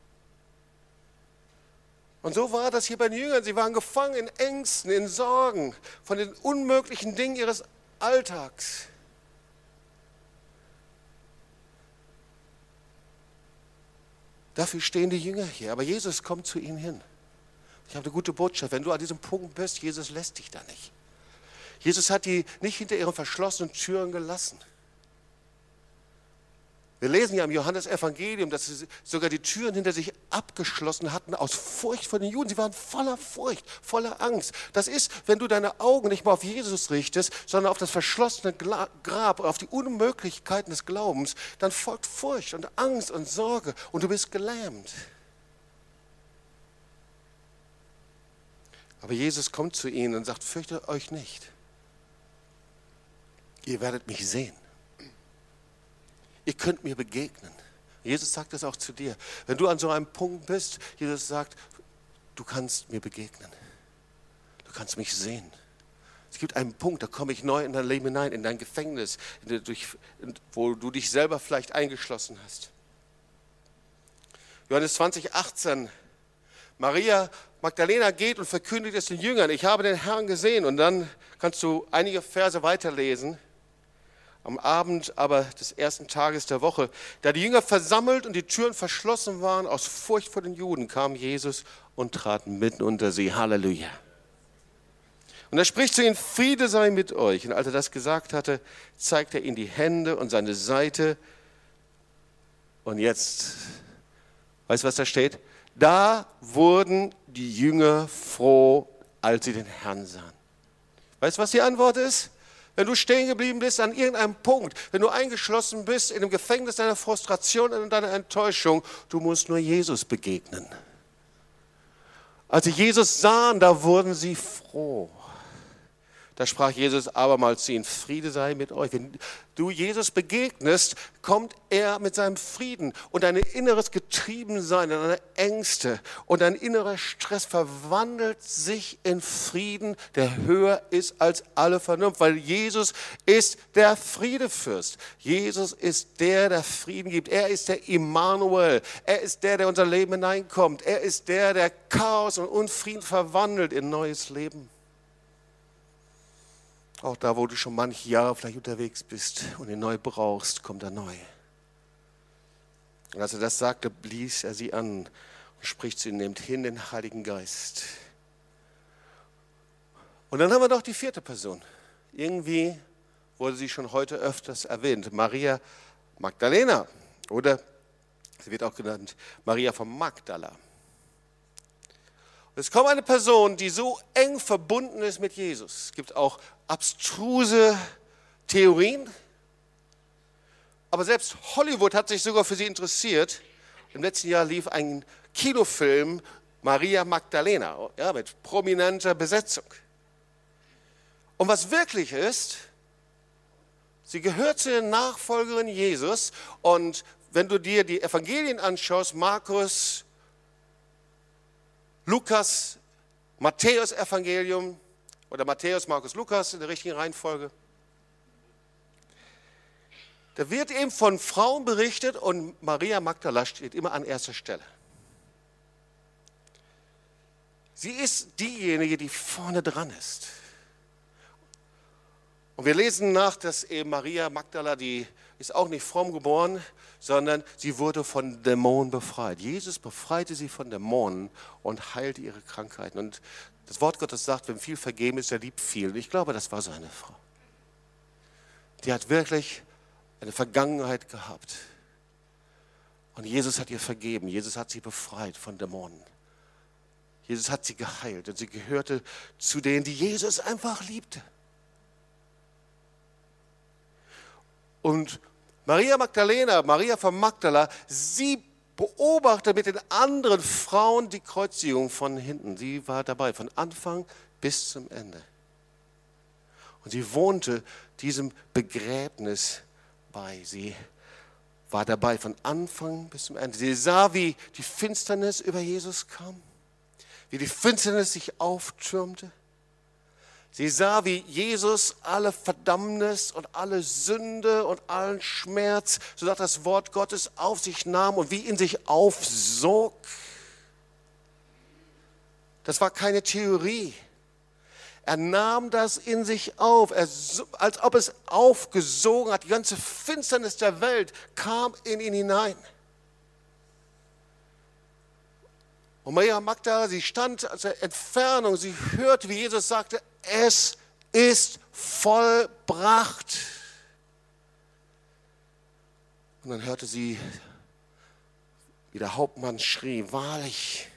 Und so war das hier bei den Jüngern. Sie waren gefangen in Ängsten, in Sorgen, von den unmöglichen Dingen ihres Alltags. Dafür stehen die Jünger hier. Aber Jesus kommt zu ihnen hin. Ich habe eine gute Botschaft. Wenn du an diesem Punkt bist, Jesus lässt dich da nicht. Jesus hat die nicht hinter ihren verschlossenen Türen gelassen. Wir lesen ja im Johannesevangelium, dass sie sogar die Türen hinter sich abgeschlossen hatten aus Furcht vor den Juden. Sie waren voller Furcht, voller Angst. Das ist, wenn du deine Augen nicht mehr auf Jesus richtest, sondern auf das verschlossene Grab, auf die Unmöglichkeiten des Glaubens, dann folgt Furcht und Angst und Sorge und du bist gelähmt. Aber Jesus kommt zu ihnen und sagt, fürchtet euch nicht. Ihr werdet mich sehen ihr könnt mir begegnen. Jesus sagt das auch zu dir. Wenn du an so einem Punkt bist, Jesus sagt, du kannst mir begegnen. Du kannst mich sehen. Es gibt einen Punkt, da komme ich neu in dein Leben hinein, in dein Gefängnis, wo du dich selber vielleicht eingeschlossen hast. Johannes 20, 18. Maria Magdalena geht und verkündigt es den Jüngern, ich habe den Herrn gesehen. Und dann kannst du einige Verse weiterlesen. Am Abend aber des ersten Tages der Woche, da die Jünger versammelt und die Türen verschlossen waren aus Furcht vor den Juden, kam Jesus und trat mitten unter sie. Halleluja. Und er spricht zu ihnen, Friede sei mit euch. Und als er das gesagt hatte, zeigt er ihnen die Hände und seine Seite. Und jetzt, weißt du, was da steht? Da wurden die Jünger froh, als sie den Herrn sahen. Weißt du, was die Antwort ist? Wenn du stehen geblieben bist an irgendeinem Punkt, wenn du eingeschlossen bist in dem Gefängnis deiner Frustration und deiner Enttäuschung, du musst nur Jesus begegnen. Als sie Jesus sahen, da wurden sie froh. Da sprach Jesus abermals zu ihnen, Friede sei mit euch. Wenn du Jesus begegnest, kommt er mit seinem Frieden und dein inneres Getriebensein, deine Ängste und dein innerer Stress verwandelt sich in Frieden, der höher ist als alle Vernunft, weil Jesus ist der Friedefürst. Jesus ist der, der Frieden gibt. Er ist der Immanuel. Er ist der, der unser Leben hineinkommt. Er ist der, der Chaos und Unfrieden verwandelt in neues Leben. Auch da, wo du schon manche Jahre vielleicht unterwegs bist und ihn neu brauchst, kommt er neu. Und als er das sagte, blies er sie an und spricht zu ihnen, nehmt hin den Heiligen Geist. Und dann haben wir noch die vierte Person. Irgendwie wurde sie schon heute öfters erwähnt, Maria Magdalena oder sie wird auch genannt Maria von Magdala. Es kommt eine Person, die so eng verbunden ist mit Jesus. Es gibt auch abstruse Theorien, aber selbst Hollywood hat sich sogar für sie interessiert. Im letzten Jahr lief ein Kinofilm Maria Magdalena ja, mit prominenter Besetzung. Und was wirklich ist, sie gehört zu den Nachfolgerinnen Jesus. Und wenn du dir die Evangelien anschaust, Markus, Lukas, Matthäus Evangelium oder Matthäus, Markus, Lukas in der richtigen Reihenfolge. Da wird eben von Frauen berichtet und Maria Magdala steht immer an erster Stelle. Sie ist diejenige, die vorne dran ist. Und wir lesen nach, dass eben Maria Magdala, die ist auch nicht fromm geboren, sondern sie wurde von Dämonen befreit. Jesus befreite sie von Dämonen und heilte ihre Krankheiten. Und das Wort Gottes sagt, wenn viel vergeben ist, er liebt viel. Und ich glaube, das war so eine Frau. Die hat wirklich eine Vergangenheit gehabt. Und Jesus hat ihr vergeben. Jesus hat sie befreit von Dämonen. Jesus hat sie geheilt und sie gehörte zu denen, die Jesus einfach liebte. Und Maria Magdalena, Maria von Magdala, sie beobachtet mit den anderen Frauen die Kreuzigung von hinten. Sie war dabei, von Anfang bis zum Ende. Und sie wohnte diesem Begräbnis bei. Sie war dabei von Anfang bis zum Ende. Sie sah, wie die Finsternis über Jesus kam, wie die Finsternis sich auftürmte. Sie sah, wie Jesus alle Verdammnis und alle Sünde und allen Schmerz, so sagt das Wort Gottes, auf sich nahm und wie in sich aufsog. Das war keine Theorie. Er nahm das in sich auf, er, als ob es aufgesogen hat. Die ganze Finsternis der Welt kam in ihn hinein. Und Maria Magda, sie stand aus der Entfernung, sie hörte, wie Jesus sagte, es ist vollbracht. Und dann hörte sie, wie der Hauptmann schrie, wahrlich,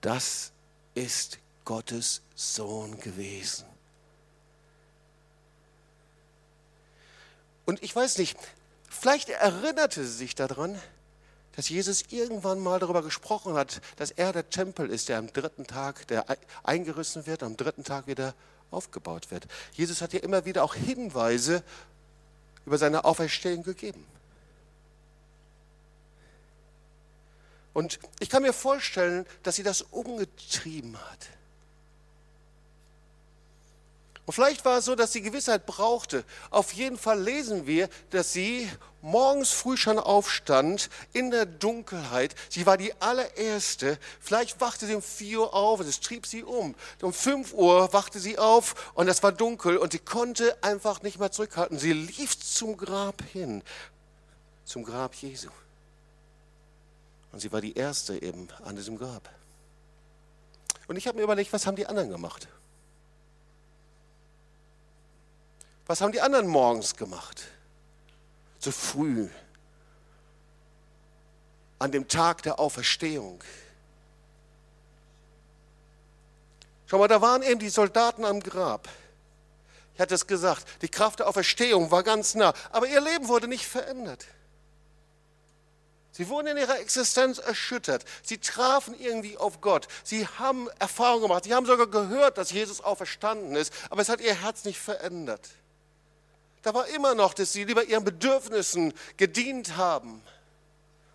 das ist Gottes Sohn gewesen. Und ich weiß nicht, vielleicht erinnerte sie sich daran, dass Jesus irgendwann mal darüber gesprochen hat, dass er der Tempel ist, der am dritten Tag, der eingerissen wird, am dritten Tag wieder aufgebaut wird. Jesus hat ja immer wieder auch Hinweise über seine Auferstehung gegeben. Und ich kann mir vorstellen, dass sie das umgetrieben hat. Und vielleicht war es so, dass sie Gewissheit brauchte. Auf jeden Fall lesen wir, dass sie morgens früh schon aufstand, in der Dunkelheit. Sie war die allererste. Vielleicht wachte sie um 4 Uhr auf und es trieb sie um. Um 5 Uhr wachte sie auf und es war dunkel und sie konnte einfach nicht mehr zurückhalten. Sie lief zum Grab hin, zum Grab Jesu. Und sie war die erste eben an diesem Grab. Und ich habe mir überlegt, was haben die anderen gemacht? Was haben die anderen morgens gemacht? So früh. An dem Tag der Auferstehung. Schau mal, da waren eben die Soldaten am Grab. Ich hatte es gesagt, die Kraft der Auferstehung war ganz nah, aber ihr Leben wurde nicht verändert. Sie wurden in ihrer Existenz erschüttert. Sie trafen irgendwie auf Gott. Sie haben Erfahrungen gemacht. Sie haben sogar gehört, dass Jesus auferstanden ist. Aber es hat ihr Herz nicht verändert. Da war immer noch, dass sie lieber ihren Bedürfnissen gedient haben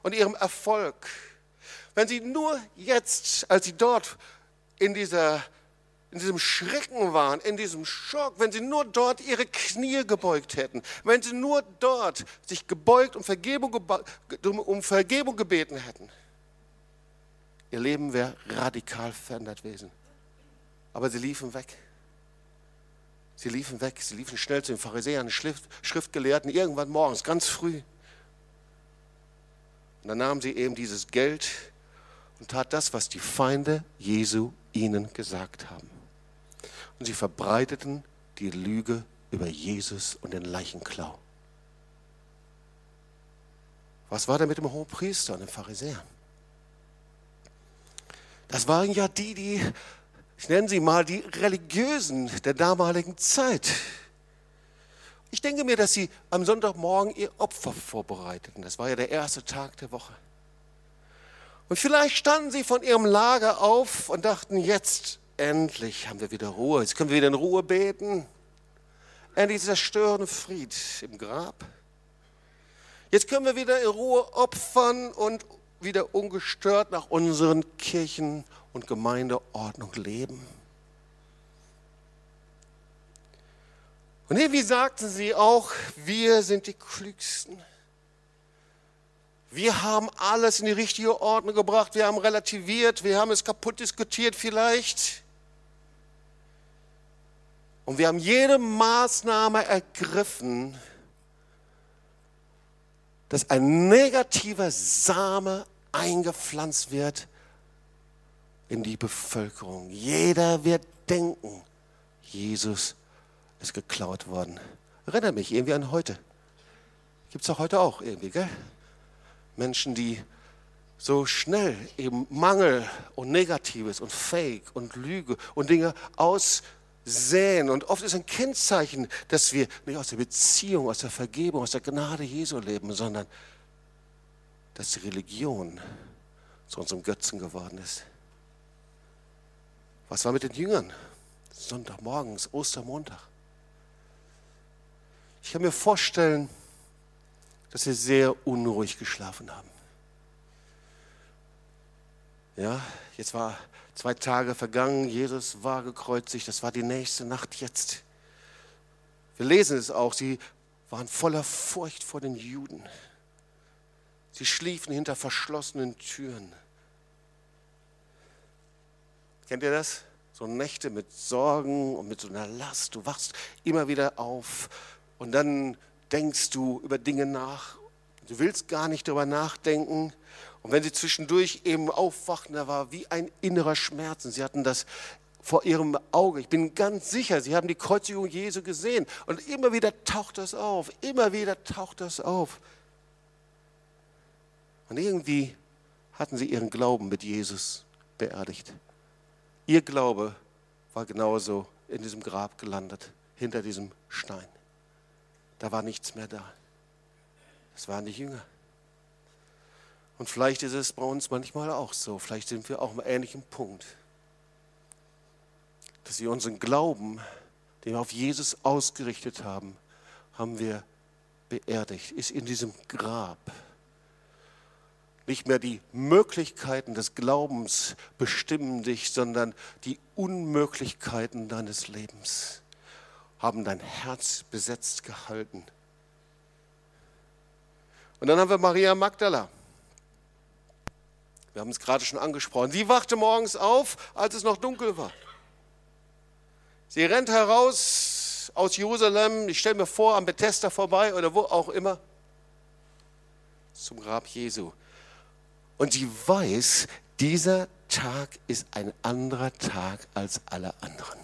und ihrem Erfolg. Wenn sie nur jetzt, als sie dort in, dieser, in diesem Schrecken waren, in diesem Schock, wenn sie nur dort ihre Knie gebeugt hätten, wenn sie nur dort sich gebeugt und Vergebung, um Vergebung gebeten hätten, ihr Leben wäre radikal verändert gewesen. Aber sie liefen weg. Sie liefen weg, sie liefen schnell zu den Pharisäern, Schrift, Schriftgelehrten, irgendwann morgens, ganz früh. Und dann nahmen sie eben dieses Geld und tat das, was die Feinde Jesu ihnen gesagt haben. Und sie verbreiteten die Lüge über Jesus und den Leichenklau. Was war denn mit dem Hohenpriester und den Pharisäern? Das waren ja die, die ich nenne sie mal die Religiösen der damaligen Zeit. Ich denke mir, dass sie am Sonntagmorgen ihr Opfer vorbereiteten. Das war ja der erste Tag der Woche. Und vielleicht standen sie von ihrem Lager auf und dachten, jetzt endlich haben wir wieder Ruhe. Jetzt können wir wieder in Ruhe beten. Endlich zerstören Fried im Grab. Jetzt können wir wieder in Ruhe opfern und wieder ungestört nach unseren Kirchen und Gemeindeordnung leben. Und irgendwie sagten sie auch, wir sind die Klügsten. Wir haben alles in die richtige Ordnung gebracht, wir haben relativiert, wir haben es kaputt diskutiert vielleicht. Und wir haben jede Maßnahme ergriffen, dass ein negativer Same eingepflanzt wird in die Bevölkerung. Jeder wird denken, Jesus ist geklaut worden. Erinnert mich irgendwie an heute. Gibt es auch heute auch irgendwie, gell? Menschen, die so schnell eben Mangel und Negatives und Fake und Lüge und Dinge aussäen. Und oft ist ein Kennzeichen, dass wir nicht aus der Beziehung, aus der Vergebung, aus der Gnade Jesu leben, sondern dass die Religion zu unserem Götzen geworden ist. Was war mit den Jüngern? Sonntagmorgens, Ostermontag. Ich kann mir vorstellen, dass sie sehr unruhig geschlafen haben. Ja, jetzt war zwei Tage vergangen, Jesus war gekreuzigt, das war die nächste Nacht jetzt. Wir lesen es auch, sie waren voller Furcht vor den Juden. Sie schliefen hinter verschlossenen Türen. Kennt ihr das? So Nächte mit Sorgen und mit so einer Last. Du wachst immer wieder auf und dann denkst du über Dinge nach. Du willst gar nicht darüber nachdenken. Und wenn sie zwischendurch eben aufwachten, da war wie ein innerer Schmerz. Und sie hatten das vor ihrem Auge. Ich bin ganz sicher, sie haben die Kreuzigung Jesu gesehen. Und immer wieder taucht das auf. Immer wieder taucht das auf. Und irgendwie hatten sie ihren Glauben mit Jesus beerdigt. Ihr Glaube war genauso in diesem Grab gelandet, hinter diesem Stein. Da war nichts mehr da. Es waren die Jünger. Und vielleicht ist es bei uns manchmal auch so. Vielleicht sind wir auch am ähnlichen Punkt, dass wir unseren Glauben, den wir auf Jesus ausgerichtet haben, haben wir beerdigt, ist in diesem Grab nicht mehr die Möglichkeiten des Glaubens bestimmen dich, sondern die Unmöglichkeiten deines Lebens haben dein Herz besetzt gehalten. Und dann haben wir Maria Magdala. Wir haben es gerade schon angesprochen. Sie wachte morgens auf, als es noch dunkel war. Sie rennt heraus aus Jerusalem, ich stelle mir vor, am Bethesda vorbei oder wo auch immer, zum Grab Jesu. Und sie weiß, dieser Tag ist ein anderer Tag als alle anderen.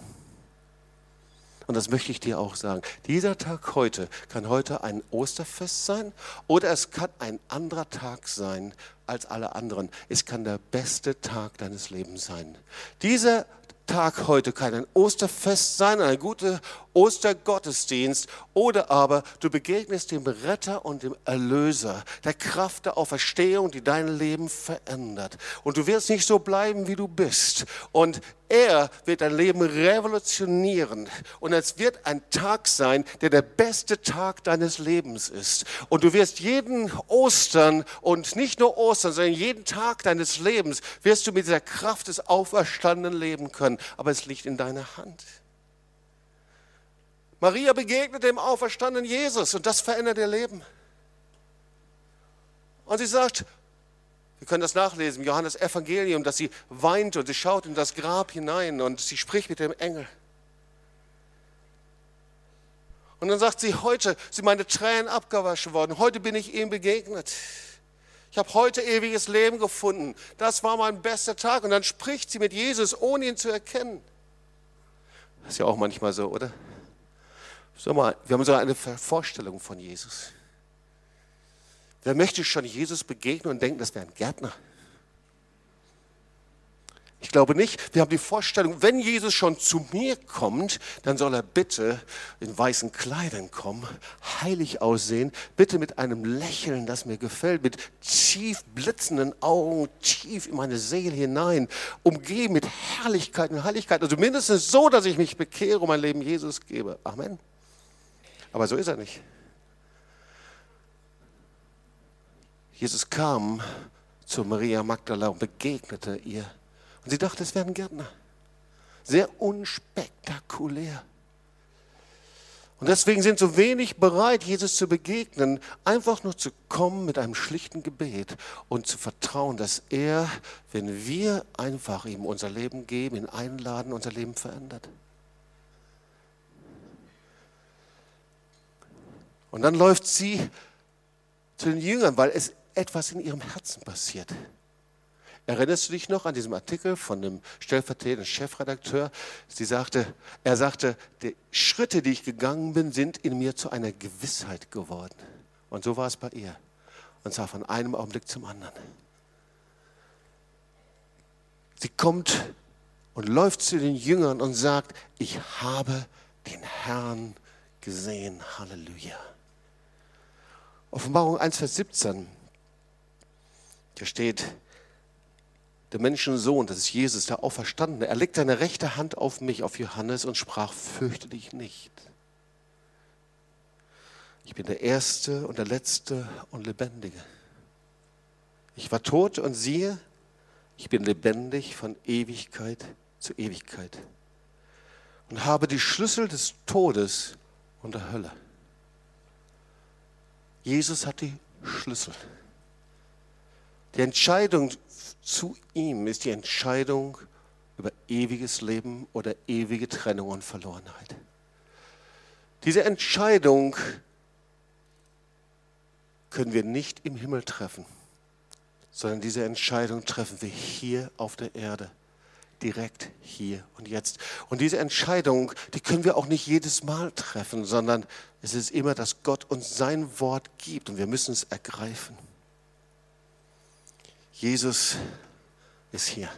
Und das möchte ich dir auch sagen. Dieser Tag heute kann heute ein Osterfest sein oder es kann ein anderer Tag sein als alle anderen. Es kann der beste Tag deines Lebens sein. Dieser Tag heute kann ein Osterfest sein, eine gute Ostergottesdienst oder aber du begegnest dem Retter und dem Erlöser, der Kraft der Auferstehung, die dein Leben verändert. Und du wirst nicht so bleiben, wie du bist. Und er wird dein Leben revolutionieren. Und es wird ein Tag sein, der der beste Tag deines Lebens ist. Und du wirst jeden Ostern und nicht nur Ostern, sondern jeden Tag deines Lebens wirst du mit dieser Kraft des Auferstandenen leben können. Aber es liegt in deiner Hand. Maria begegnet dem auferstandenen Jesus und das verändert ihr Leben. Und sie sagt, wir können das nachlesen Johannes Evangelium, dass sie weint und sie schaut in das Grab hinein und sie spricht mit dem Engel. Und dann sagt sie, heute sind meine Tränen abgewaschen worden, heute bin ich ihm begegnet. Ich habe heute ewiges Leben gefunden. Das war mein bester Tag. Und dann spricht sie mit Jesus, ohne ihn zu erkennen. Das ist ja auch manchmal so, oder? Wir haben so eine Vorstellung von Jesus. Wer möchte schon Jesus begegnen und denken, das wäre ein Gärtner? Ich glaube nicht. Wir haben die Vorstellung, wenn Jesus schon zu mir kommt, dann soll er bitte in weißen Kleidern kommen, heilig aussehen, bitte mit einem Lächeln, das mir gefällt, mit tief blitzenden Augen, tief in meine Seele hinein, umgeben mit Herrlichkeit und Heiligkeit. Also mindestens so, dass ich mich bekehre und mein Leben Jesus gebe. Amen. Aber so ist er nicht. Jesus kam zu Maria Magdala und begegnete ihr. Und sie dachte, es wäre ein Gärtner. Sehr unspektakulär. Und deswegen sind so wenig bereit, Jesus zu begegnen, einfach nur zu kommen mit einem schlichten Gebet und zu vertrauen, dass er, wenn wir einfach ihm unser Leben geben, ihn einladen, unser Leben verändert. Und dann läuft sie zu den Jüngern, weil es etwas in ihrem Herzen passiert. Erinnerst du dich noch an diesem Artikel von dem stellvertretenden Chefredakteur? Sie sagte, er sagte, die Schritte, die ich gegangen bin, sind in mir zu einer Gewissheit geworden. Und so war es bei ihr. Und zwar von einem Augenblick zum anderen. Sie kommt und läuft zu den Jüngern und sagt, ich habe den Herrn gesehen. Halleluja. Offenbarung 1, Vers 17. Da steht, der Menschensohn, das ist Jesus, der Auferstandene, er legte seine rechte Hand auf mich, auf Johannes und sprach, fürchte dich nicht. Ich bin der Erste und der Letzte und Lebendige. Ich war tot und siehe, ich bin lebendig von Ewigkeit zu Ewigkeit und habe die Schlüssel des Todes und der Hölle. Jesus hat die Schlüssel. Die Entscheidung zu ihm ist die Entscheidung über ewiges Leben oder ewige Trennung und Verlorenheit. Diese Entscheidung können wir nicht im Himmel treffen, sondern diese Entscheidung treffen wir hier auf der Erde, direkt hier und jetzt. Und diese Entscheidung, die können wir auch nicht jedes Mal treffen, sondern es ist immer, dass Gott uns sein Wort gibt und wir müssen es ergreifen. Jesus ist hier.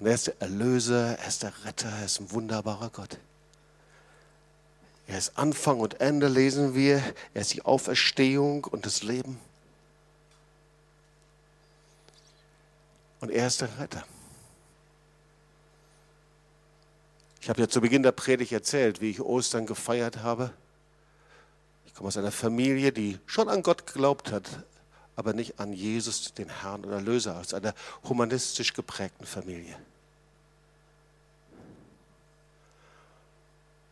Und er ist der Erlöser, er ist der Retter, er ist ein wunderbarer Gott. Er ist Anfang und Ende, lesen wir. Er ist die Auferstehung und das Leben. Und er ist der Retter. Ich habe ja zu Beginn der Predigt erzählt, wie ich Ostern gefeiert habe. Komme aus einer Familie, die schon an Gott geglaubt hat, aber nicht an Jesus, den Herrn und Erlöser, aus einer humanistisch geprägten Familie.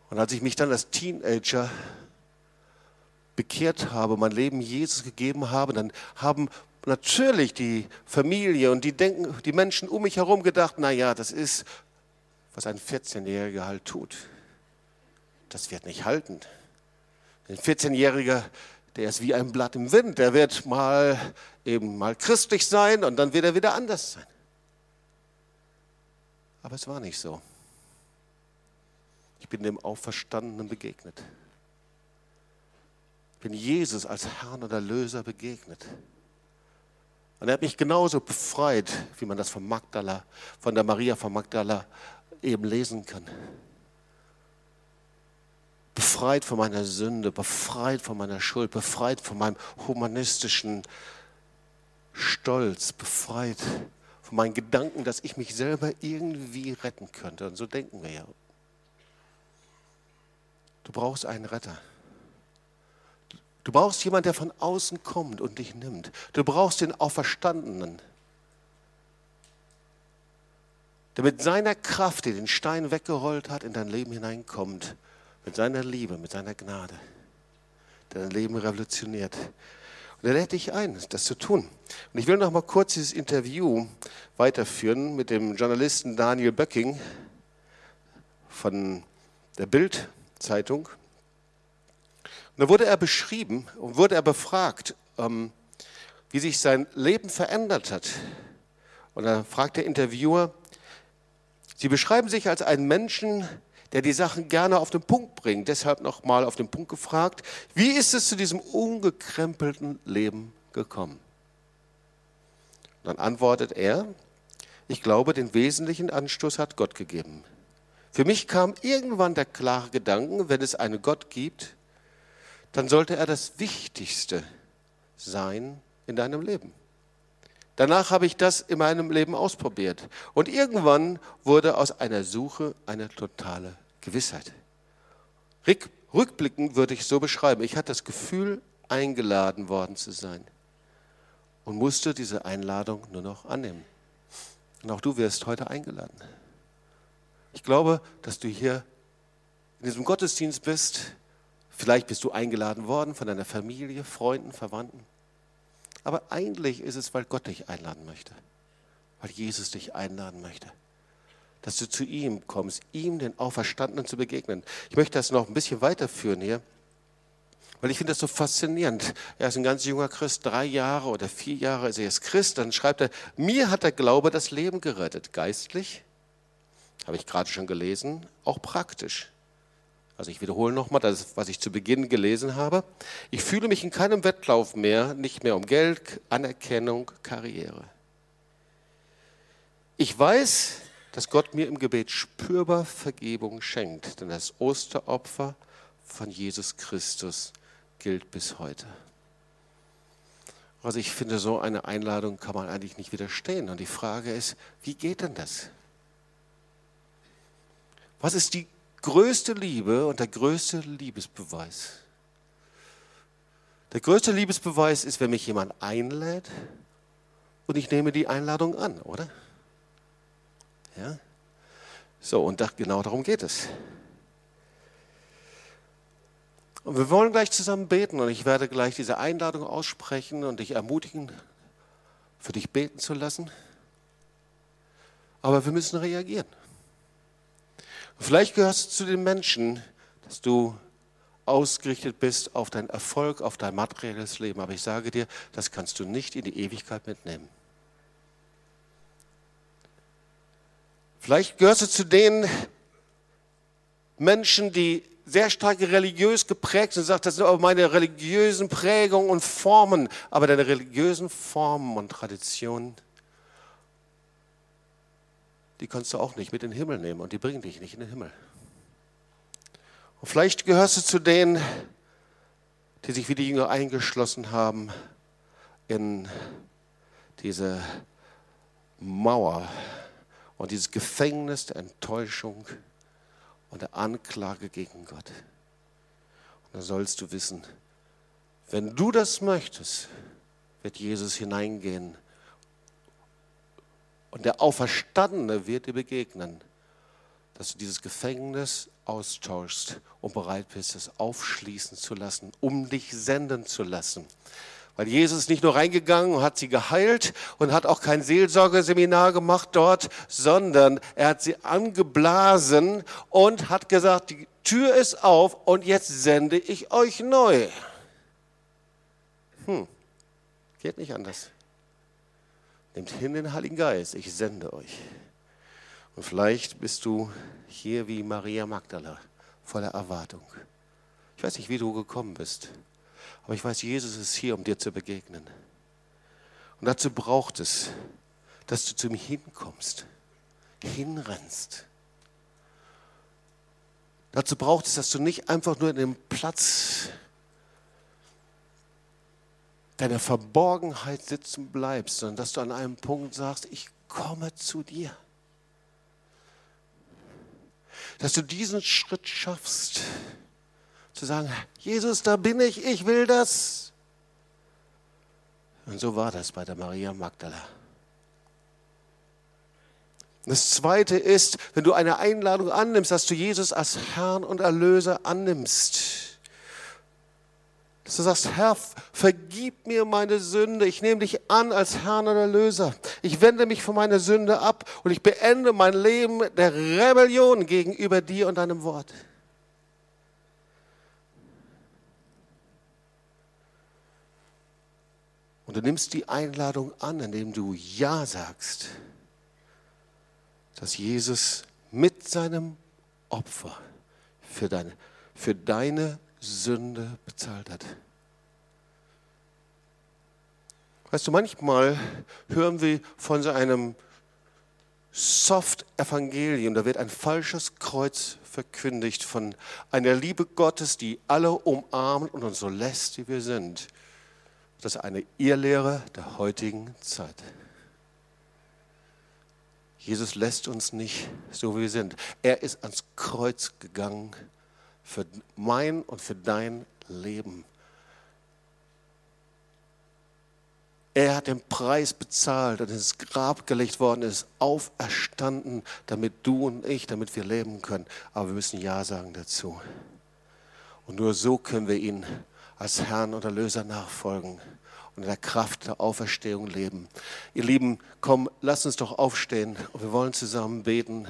Und als ich mich dann als Teenager bekehrt habe, mein Leben Jesus gegeben habe, dann haben natürlich die Familie und die, denken, die Menschen um mich herum gedacht, naja, das ist, was ein 14-Jähriger halt tut. Das wird nicht halten. Ein 14-Jähriger, der ist wie ein Blatt im Wind. Der wird mal eben mal christlich sein und dann wird er wieder anders sein. Aber es war nicht so. Ich bin dem Auferstandenen begegnet. Ich bin Jesus als Herrn und Erlöser begegnet. Und er hat mich genauso befreit, wie man das von Magdala, von der Maria von Magdala eben lesen kann. Befreit von meiner Sünde, befreit von meiner Schuld, befreit von meinem humanistischen Stolz, befreit von meinen Gedanken, dass ich mich selber irgendwie retten könnte. Und so denken wir ja. Du brauchst einen Retter. Du brauchst jemanden, der von außen kommt und dich nimmt. Du brauchst den Auferstandenen, der mit seiner Kraft, die den Stein weggerollt hat, in dein Leben hineinkommt. Mit seiner Liebe, mit seiner Gnade, der dein Leben revolutioniert. Und er lädt dich ein, das zu tun. Und ich will noch mal kurz dieses Interview weiterführen mit dem Journalisten Daniel Böcking von der Bild-Zeitung. Und da wurde er beschrieben und wurde er befragt, ähm, wie sich sein Leben verändert hat. Und da fragt der Interviewer, Sie beschreiben sich als einen Menschen, der die Sachen gerne auf den Punkt bringt. Deshalb nochmal auf den Punkt gefragt, wie ist es zu diesem ungekrempelten Leben gekommen? Dann antwortet er, ich glaube, den wesentlichen Anstoß hat Gott gegeben. Für mich kam irgendwann der klare Gedanke, wenn es einen Gott gibt, dann sollte er das Wichtigste sein in deinem Leben. Danach habe ich das in meinem Leben ausprobiert. Und irgendwann wurde aus einer Suche eine totale Gewissheit. Rückblickend würde ich so beschreiben, ich hatte das Gefühl, eingeladen worden zu sein und musste diese Einladung nur noch annehmen. Und auch du wirst heute eingeladen. Ich glaube, dass du hier in diesem Gottesdienst bist, Vielleicht bist du eingeladen worden von deiner Familie, Freunden, Verwandten. Aber eigentlich ist es, weil Gott dich einladen möchte, weil Jesus dich einladen möchte, dass du zu ihm kommst, ihm, den Auferstandenen, zu begegnen. Ich möchte das noch ein bisschen weiterführen hier, weil ich finde das so faszinierend. Er ist ein ganz junger Christ, drei Jahre oder vier Jahre ist er jetzt Christ. Dann schreibt er, mir hat der Glaube das Leben gerettet, geistlich, habe ich gerade schon gelesen, auch praktisch. Also ich wiederhole nochmal das, was ich zu Beginn gelesen habe. Ich fühle mich in keinem Wettlauf mehr, nicht mehr um Geld, Anerkennung, Karriere. Ich weiß, dass Gott mir im Gebet spürbar Vergebung schenkt, denn das Osteropfer von Jesus Christus gilt bis heute. Also ich finde, so eine Einladung kann man eigentlich nicht widerstehen. Und die Frage ist, wie geht denn das? Was ist die größte Liebe und der größte Liebesbeweis. Der größte Liebesbeweis ist, wenn mich jemand einlädt und ich nehme die Einladung an, oder? Ja? So, und da, genau darum geht es. Und wir wollen gleich zusammen beten und ich werde gleich diese Einladung aussprechen und dich ermutigen, für dich beten zu lassen. Aber wir müssen reagieren. Vielleicht gehörst du zu den Menschen, dass du ausgerichtet bist auf deinen Erfolg, auf dein materielles Leben. Aber ich sage dir, das kannst du nicht in die Ewigkeit mitnehmen. Vielleicht gehörst du zu den Menschen, die sehr stark religiös geprägt sind und sagst, das sind aber meine religiösen Prägungen und Formen. Aber deine religiösen Formen und Traditionen die kannst du auch nicht mit in den Himmel nehmen und die bringen dich nicht in den Himmel. Und vielleicht gehörst du zu denen, die sich wie die Jünger eingeschlossen haben in diese Mauer und dieses Gefängnis der Enttäuschung und der Anklage gegen Gott. Und da sollst du wissen, wenn du das möchtest, wird Jesus hineingehen und der Auferstandene wird dir begegnen, dass du dieses Gefängnis austauschst und bereit bist, es aufschließen zu lassen, um dich senden zu lassen. Weil Jesus ist nicht nur reingegangen und hat sie geheilt und hat auch kein Seelsorgeseminar gemacht dort, sondern er hat sie angeblasen und hat gesagt, die Tür ist auf und jetzt sende ich euch neu. Hm, geht nicht anders. Nehmt hin den Heiligen Geist, ich sende euch. Und vielleicht bist du hier wie Maria Magdala, voller Erwartung. Ich weiß nicht, wie du gekommen bist, aber ich weiß, Jesus ist hier, um dir zu begegnen. Und dazu braucht es, dass du zu ihm hinkommst, hinrennst, Dazu braucht es, dass du nicht einfach nur in dem Platz deiner Verborgenheit sitzen bleibst, sondern dass du an einem Punkt sagst, ich komme zu dir. Dass du diesen Schritt schaffst, zu sagen, Jesus, da bin ich, ich will das. Und so war das bei der Maria Magdala. Das Zweite ist, wenn du eine Einladung annimmst, dass du Jesus als Herrn und Erlöser annimmst. Dass du sagst, Herr, vergib mir meine Sünde. Ich nehme dich an als Herrn und Erlöser. Ich wende mich von meiner Sünde ab und ich beende mein Leben der Rebellion gegenüber dir und deinem Wort. Und du nimmst die Einladung an, indem du Ja sagst dass Jesus mit seinem Opfer für deine, für deine Sünde bezahlt hat. Weißt du, manchmal hören wir von so einem Soft-Evangelium, da wird ein falsches Kreuz verkündigt von einer Liebe Gottes, die alle umarmt und uns so lässt, wie wir sind. Das ist eine Irrlehre der heutigen Zeit. Jesus lässt uns nicht so, wie wir sind. Er ist ans Kreuz gegangen für mein und für dein Leben. Er hat den Preis bezahlt und ins Grab gelegt worden, ist auferstanden, damit du und ich, damit wir leben können. Aber wir müssen Ja sagen dazu. Und nur so können wir ihn als Herrn und Erlöser nachfolgen und in der Kraft der Auferstehung leben. Ihr Lieben, komm, lasst uns doch aufstehen und wir wollen zusammen beten.